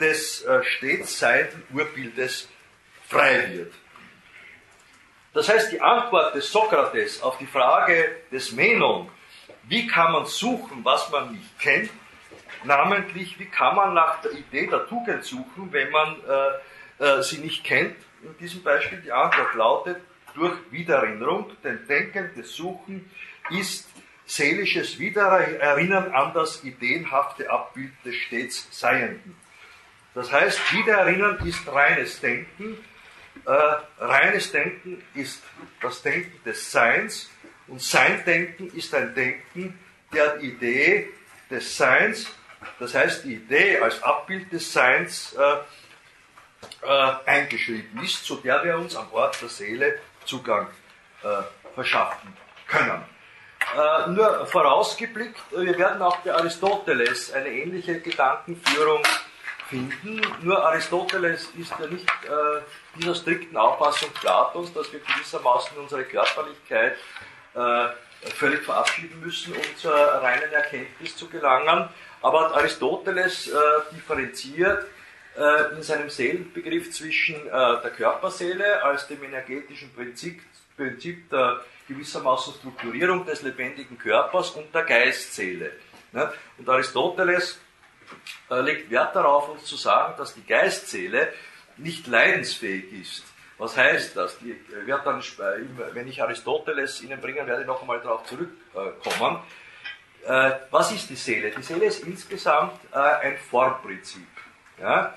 des stets seienden Urbildes frei wird. Das heißt, die Antwort des Sokrates auf die Frage des Menon, wie kann man suchen, was man nicht kennt, namentlich, wie kann man nach der Idee der Tugend suchen, wenn man äh, äh, sie nicht kennt, in diesem Beispiel die Antwort lautet, durch Wiedererinnerung, denn denkendes Suchen ist seelisches Wiedererinnern an das ideenhafte Abbild des stets Seienden. Das heißt, Wiedererinnern ist reines Denken, äh, reines Denken ist das Denken des Seins und sein Denken ist ein Denken der Idee des Seins, das heißt die Idee als Abbild des Seins äh, äh, eingeschrieben ist, zu der wir uns am Ort der Seele Zugang äh, verschaffen können. Äh, nur vorausgeblickt, wir werden auch bei Aristoteles eine ähnliche Gedankenführung finden. Nur Aristoteles ist ja nicht äh, dieser strikten Auffassung Platons, dass wir gewissermaßen unsere Körperlichkeit äh, völlig verabschieden müssen, um zur reinen Erkenntnis zu gelangen. Aber Aristoteles äh, differenziert äh, in seinem Seelenbegriff zwischen äh, der Körperseele als dem energetischen Prinzip, Prinzip der gewissermaßen Strukturierung des lebendigen Körpers und der Geistseele. Ne? Und Aristoteles legt Wert darauf, uns zu sagen, dass die Geistseele nicht leidensfähig ist. Was heißt das? Die wird dann, wenn ich Aristoteles Ihnen bringen werde, noch einmal darauf zurückkommen. Äh, was ist die Seele? Die Seele ist insgesamt äh, ein Formprinzip. Ja?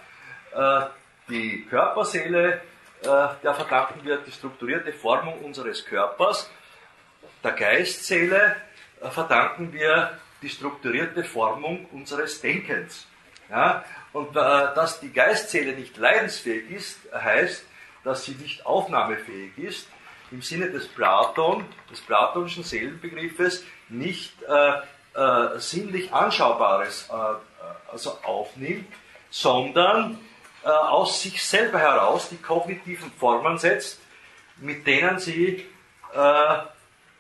Äh, die Körperseele, der verdanken wir die strukturierte Formung unseres Körpers. Der Geistseele verdanken wir die strukturierte Formung unseres Denkens. Ja? Und dass die Geistseele nicht leidensfähig ist, heißt, dass sie nicht aufnahmefähig ist, im Sinne des Platon, des platonischen Seelenbegriffes, nicht äh, äh, sinnlich Anschaubares äh, also aufnimmt, sondern äh, aus sich selber heraus die kognitiven Formen setzt, mit denen sie äh,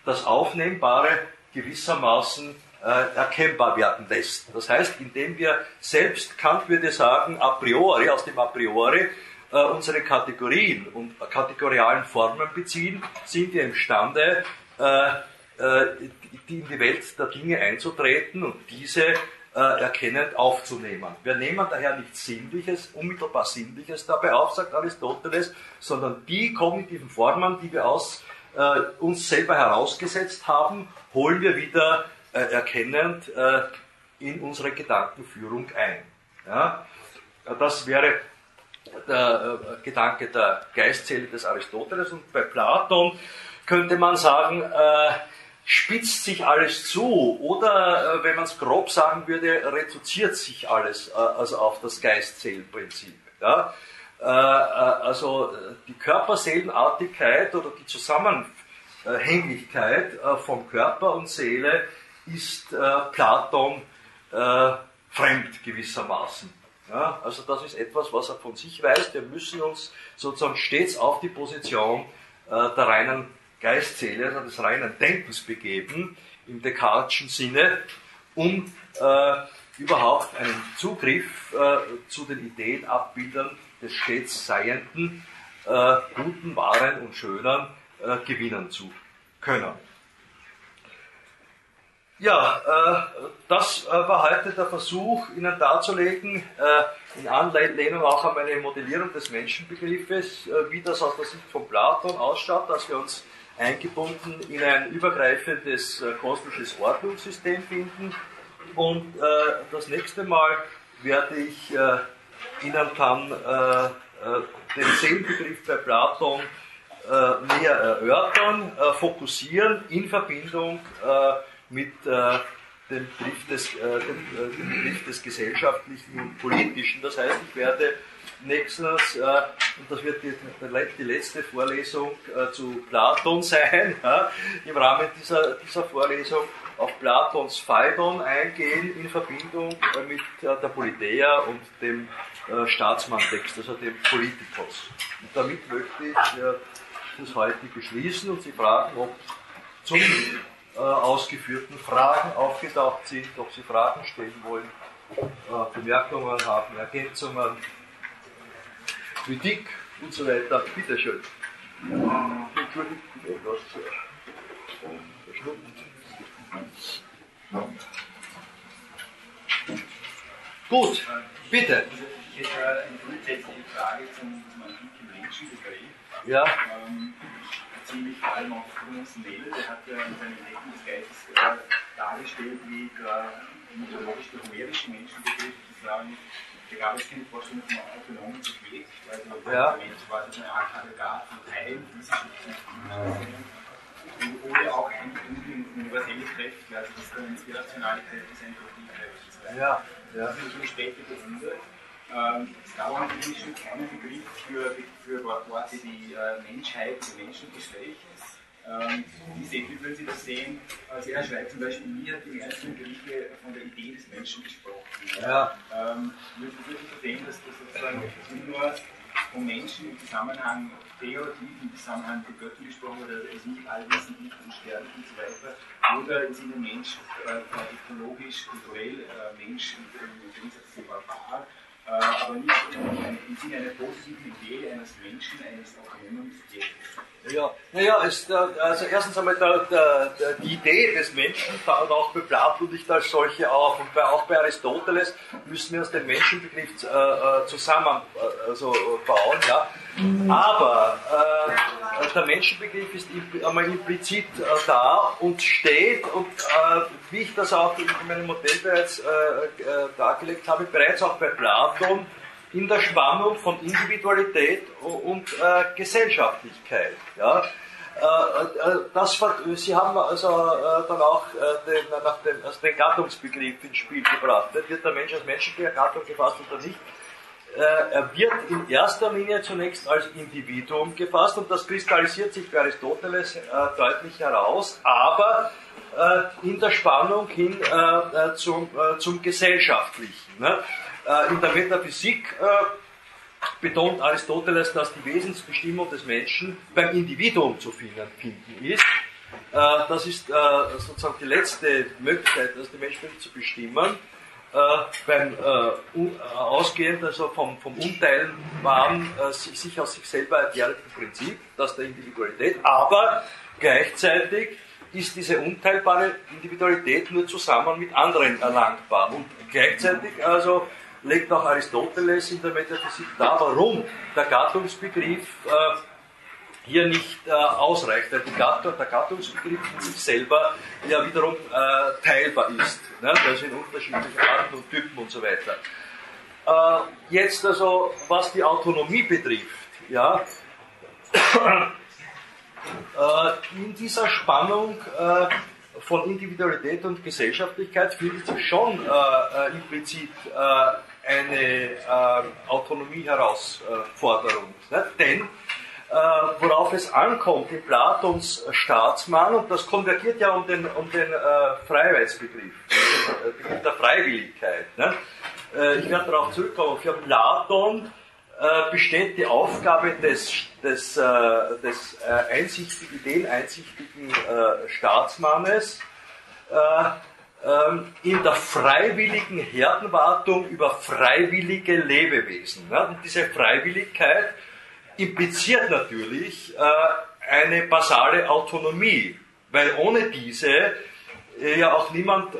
das Aufnehmbare gewissermaßen äh, erkennbar werden lässt. Das heißt, indem wir selbst, Kant würde sagen, a priori, aus dem a priori, äh, unsere Kategorien und kategorialen Formen beziehen, sind wir imstande, äh, äh, in die Welt der Dinge einzutreten und diese äh, erkennend aufzunehmen. Wir nehmen daher nichts Sinnliches, unmittelbar Sinnliches dabei auf, sagt Aristoteles, sondern die kognitiven Formen, die wir aus äh, uns selber herausgesetzt haben, holen wir wieder äh, erkennend äh, in unsere Gedankenführung ein. Ja? Das wäre der äh, Gedanke der Geistzelle des Aristoteles und bei Platon könnte man sagen, äh, spitzt sich alles zu oder, äh, wenn man es grob sagen würde, reduziert sich alles äh, also auf das Geist-Seelen-Prinzip. Ja? Äh, also die Körperseelenartigkeit oder die Zusammenhänglichkeit von Körper und Seele ist Platon fremd gewissermaßen. Also das ist etwas, was er von sich weiß. Wir müssen uns sozusagen stets auf die Position der reinen Geistseele, also des reinen Denkens begeben, im Descartes'schen Sinne, um äh, überhaupt einen Zugriff äh, zu den Ideenabbildern des stets Seienden, äh, Guten, Wahren und Schönen äh, gewinnen zu können. Ja, äh, das äh, war heute der Versuch, Ihnen darzulegen, in Anlehnung auch an meine Modellierung des Menschenbegriffes, wie das aus der Sicht von Platon ausschaut, dass wir uns eingebunden in ein übergreifendes äh, kosmisches Ordnungssystem finden. Und äh, das nächste Mal werde ich Ihnen dann den Seelenbegriff bei Platon näher erörtern, fokussieren in Verbindung mit äh, dem, Begriff des, äh, dem, äh, dem Begriff des Gesellschaftlichen und Politischen. Das heißt, ich werde nächstens, äh, und das wird die, die letzte Vorlesung äh, zu Platon sein, ja, im Rahmen dieser, dieser Vorlesung auf Platons Phaidon eingehen in Verbindung äh, mit der Politeia und dem Staatsmanntext, also dem Politikos. Und damit möchte ich das heutige schließen und Sie fragen, ob zum äh, ausgeführten Fragen aufgetaucht sind, ob Sie Fragen stellen wollen, äh, Bemerkungen haben, Ergänzungen, Kritik und so weiter. Bitte schön. Verschluckt. Gut, bitte. Ich hätte eine grundsätzliche Frage zum, antiken Menschenbegriff. Ja. Ähm, ziemlich vor allem auf Thomas Nell, der hat ja in seinem Leben des Geistes dargestellt, wie der mythologisch der homerische Menschenbegriff zu sagen, da gab es keine Vorstellung von autonomen Subjekt, also ja. der Mensch war so eine Art Aggregat von Teilen physischen und ohne auch ein universelle Kräfte, also das können irrationale Kräfte sein, Kräfte. Ja, ja. Das sind so später bewundert. Ähm, es gab auch natürlich schon keinen Begriff für, für Worte wie äh, Menschheit, Menschengeschlecht. Ähm, wie sehen, wie würden Sie das sehen? Also er schreibt zum Beispiel, nie hat im ersten Briefe von der Idee des Menschen gesprochen. Ja. Ähm, würden Sie sehen, dass das sozusagen nur vom Menschen im Zusammenhang Theorie, im Zusammenhang mit Göttern gesprochen oder es nicht allwissend, nicht unsterblich und so weiter, oder im Sinne Mensch, äh, technologisch, kulturell, äh, Mensch im Gegensatz zu Barbar, aber nicht im Sinne einer positiven Idee eines Menschen, eines Subjektes. Ja, naja, es, also erstens einmal der, der, die Idee des Menschen taucht auch bei Platon nicht als solche auf. Und bei, auch bei Aristoteles müssen wir uns den Menschenbegriff äh, äh zusammen äh, also. Ja. Aber äh, der Menschenbegriff ist einmal implizit äh, da und steht, und äh, wie ich das auch in meinem Modell bereits dargelegt habe, bereits auch bei Platon in der Spannung von Individualität und äh, Gesellschaftlichkeit. Ja? Äh, äh, das, Sie haben also äh, dann auch äh, den, nach dem, also den Gattungsbegriff ins Spiel gebracht. Wird der Mensch als menschliche Gattung gefasst oder nicht? Äh, er wird in erster Linie zunächst als Individuum gefasst und das kristallisiert sich bei Aristoteles deutlich heraus, aber in der Spannung hin zum, zum Gesellschaftlichen. Ne? Äh, in der Metaphysik äh, betont Aristoteles, dass die Wesensbestimmung des Menschen beim Individuum zu finden ist. Äh, das ist sozusagen die letzte Möglichkeit, das die Menschen zu bestimmen. Beim ausgehend also vom, vom unteilbaren, sich aus sich selber erklärenden Prinzip, das der Individualität, aber gleichzeitig ist diese unteilbare Individualität nur zusammen mit anderen erlangbar. Und gleichzeitig also legt auch Aristoteles in der Metaphysik dar, warum der Gattungsbegriff äh, hier nicht äh, ausreicht, weil Gattung, der Gattungsbegriff in sich selber ja wiederum äh, teilbar ist, ne? also in unterschiedlichen Arten und Typen und so weiter. Äh, jetzt also, was die Autonomie betrifft, ja, äh, in dieser Spannung äh, von Individualität und Gesellschaftlichkeit findet sich schon implizit eine äh, Autonomie-Herausforderung. Ne? Denn äh, worauf es ankommt in Platons Staatsmann, und das konvergiert ja um den, um den äh, Freiheitsbegriff, den Begriff der Freiwilligkeit. Ne? Äh, ich werde darauf zurückkommen. Für Platon äh, besteht die Aufgabe des, des, äh, des einsichtigen, ideeneinsichtigen Staatsmannes, ähm, in der freiwilligen Herdenwartung über freiwillige Lebewesen. Und diese Freiwilligkeit impliziert natürlich äh, eine basale Autonomie, weil ohne diese äh, ja auch niemand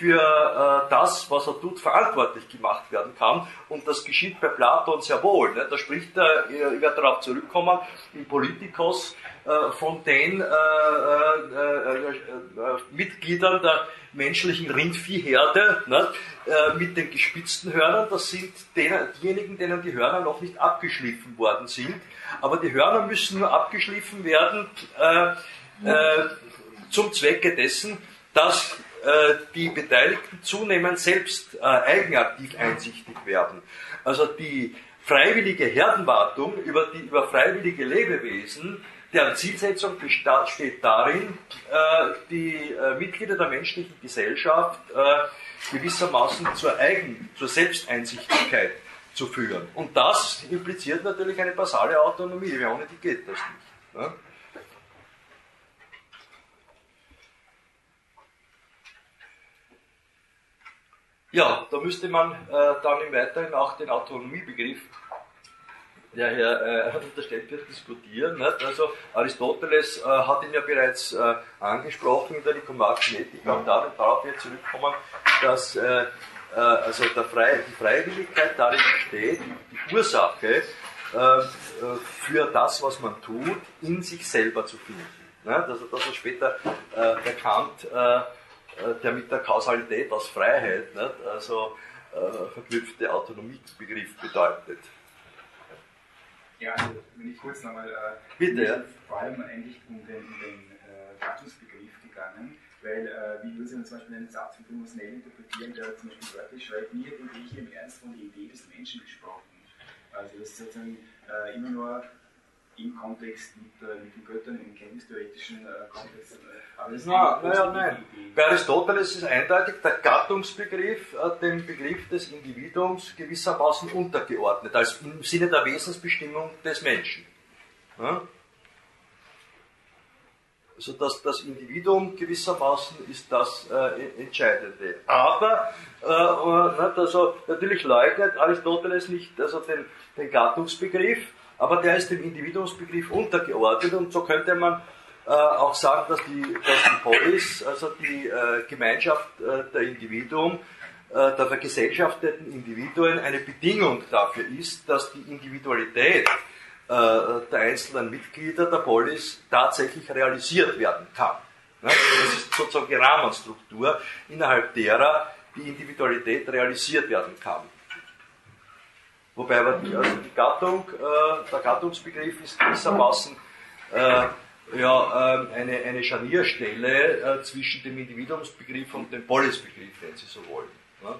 äh, für das, was er tut, verantwortlich gemacht werden kann. Und das geschieht bei Platon sehr wohl. Da spricht er, ich werde darauf zurückkommen, im Politikos von den Mitgliedern der menschlichen Rindviehherde ne, äh, mit den gespitzten Hörnern. Das sind denen, diejenigen, denen die Hörner noch nicht abgeschliffen worden sind. Aber die Hörner müssen nur abgeschliffen werden äh, äh, zum Zwecke dessen, dass äh, die Beteiligten zunehmend selbst äh, eigenaktiv einsichtig werden. Also die freiwillige Herdenwartung über, die, über freiwillige Lebewesen Deren Zielsetzung besteht darin, äh, die äh, Mitglieder der menschlichen Gesellschaft äh, gewissermaßen zur Eigen-, zur Selbsteinsichtigkeit zu führen. Und das impliziert natürlich eine basale Autonomie, ohne die geht das nicht. Ja, da müsste man äh, dann im Weiteren auch den Autonomiebegriff der Herr äh, unterstellt wird, diskutieren. Nicht? Also Aristoteles äh, hat ihn ja bereits äh, angesprochen in der Nikomatischen Ethik, auch da, darauf wird zurückkommen, dass äh, äh, also Frei, die Freiwilligkeit darin besteht, die Ursache äh, für das, was man tut, in sich selber zu finden. Nicht? Also das, was später der Kant, der mit der Kausalität aus Freiheit, nicht? also verknüpfte Autonomiebegriff bedeutet. Ja, also wenn ich kurz nochmal. Äh, Bitte, ja. Vor allem eigentlich um den, um den äh, Gattungsbegriff gegangen, weil, äh, wie Sie zum Beispiel einen Satz von Thomas Nell interpretieren, der zum Beispiel wörtlich schreibt, nie und ich im Ernst von der Idee des Menschen gesprochen. Also, das ist sozusagen äh, immer nur im Kontext mit, äh, mit den Göttern, im chemisch-theoretischen äh, Kontext. Äh, aber das Na, naja, nein. Bei Aristoteles ist eindeutig der Gattungsbegriff äh, dem Begriff des Individuums gewissermaßen untergeordnet, als im Sinne der Wesensbestimmung des Menschen. Ja? sodass das Individuum gewissermaßen ist das äh, Entscheidende. Aber äh, also, natürlich leugnet Aristoteles nicht also den, den Gattungsbegriff, aber der ist dem Individuumsbegriff untergeordnet und so könnte man äh, auch sagen, dass die, dass die Polis, also die äh, Gemeinschaft äh, der Individuen, äh, der vergesellschafteten Individuen eine Bedingung dafür ist, dass die Individualität äh, der einzelnen Mitglieder der Polis tatsächlich realisiert werden kann. Das ist sozusagen die Rahmenstruktur, innerhalb derer die Individualität realisiert werden kann. Wobei aber die, also die Gattung, äh, der Gattungsbegriff ist gewissermaßen äh, ja, äh, eine, eine Scharnierstelle äh, zwischen dem Individuumsbegriff und dem Polisbegriff, wenn Sie so wollen. Ne?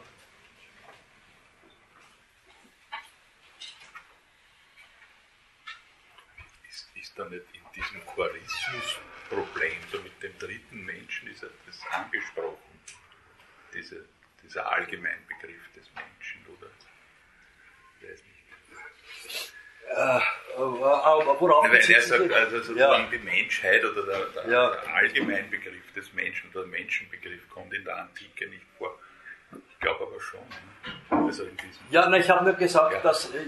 da nicht in diesem Chorismusproblem, so mit dem dritten Menschen ist das angesprochen, diese, dieser Allgemeinbegriff des Menschen, oder? Ich weiß nicht. Äh, aber worauf Nein, weil er sagt, also sozusagen ja. die Menschheit oder der, der, ja. der Allgemeinbegriff des Menschen oder der Menschenbegriff kommt in der Antike nicht vor. Ich glaube aber schon. Also ja, na, ich habe nur gesagt, ja. dass, äh,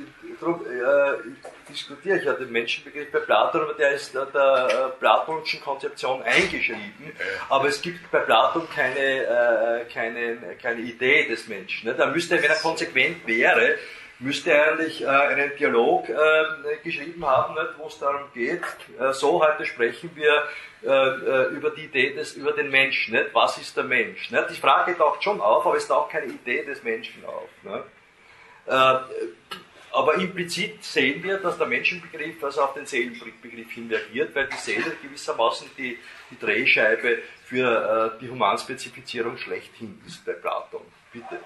darum äh, diskutiere ich ja den Menschenbegriff bei Platon, aber der ist der, der äh, platonischen Konzeption eingeschrieben. Ja. Aber es gibt bei Platon keine, äh, keine, keine Idee des Menschen. Ne? Da müsste, wenn er konsequent wäre, müsste eigentlich äh, einen Dialog äh, geschrieben haben, wo es darum geht, äh, so heute sprechen wir äh, äh, über die Idee des, über den Menschen, nicht? was ist der Mensch? Nicht? Die Frage taucht schon auf, aber es taucht keine Idee des Menschen auf. Nicht? Äh, aber implizit sehen wir, dass der Menschenbegriff also auf den Seelenbegriff hinvergiert, weil die Seele gewissermaßen die, die Drehscheibe für die Humanspezifizierung schlechthin ist bei Platon. Bitte.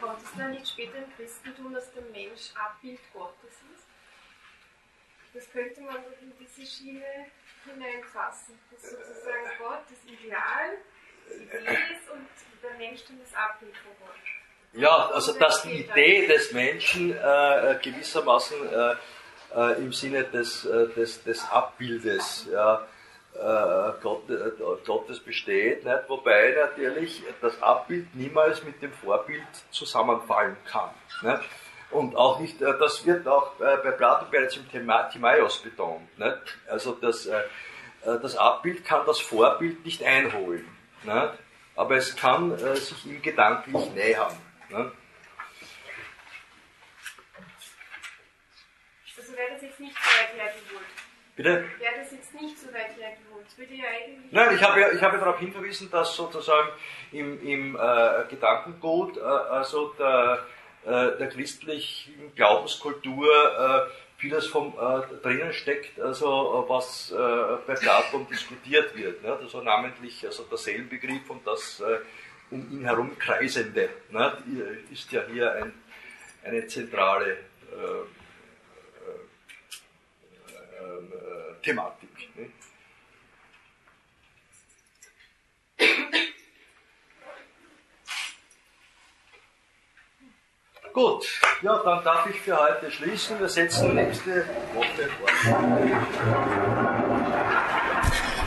Kommt es dann nicht später im Christentum, dass der Mensch Abbild Gottes ist? Das könnte man in diese Schiene hineinfassen, dass sozusagen Gott das Ideal, die Idee ist und der Mensch dann das Abbild von Gott. Ja, also dass die Idee des Menschen äh, gewissermaßen äh, äh, im Sinne des, äh, des, des Abbildes ja, Gott, äh, Gottes besteht, nicht? wobei natürlich das Abbild niemals mit dem Vorbild zusammenfallen kann. Nicht? Und auch nicht, äh, das wird auch bei Plato bereits im Timaeus betont. Nicht? Also das, das Abbild kann das Vorbild nicht einholen, nicht? aber es kann sich ihm gedanklich nähern. Also wäre das jetzt nicht so hergeholt. Bitte? Wäre das jetzt nicht so weit hergeholt. Ja Nein, ich habe ja, ich habe darauf hingewiesen, dass sozusagen im, im äh, Gedankengut, äh, also der, äh, der christlichen Glaubenskultur, äh, vieles vom äh, drinnen steckt, also was äh, bei Platon diskutiert wird. Ne? Also namentlich also der Seelenbegriff und das um ihn herum kreisende ne? ist ja hier ein, eine zentrale Thematik. Ne? Gut, ja, dann darf ich für heute schließen. Wir setzen nächste Woche fort.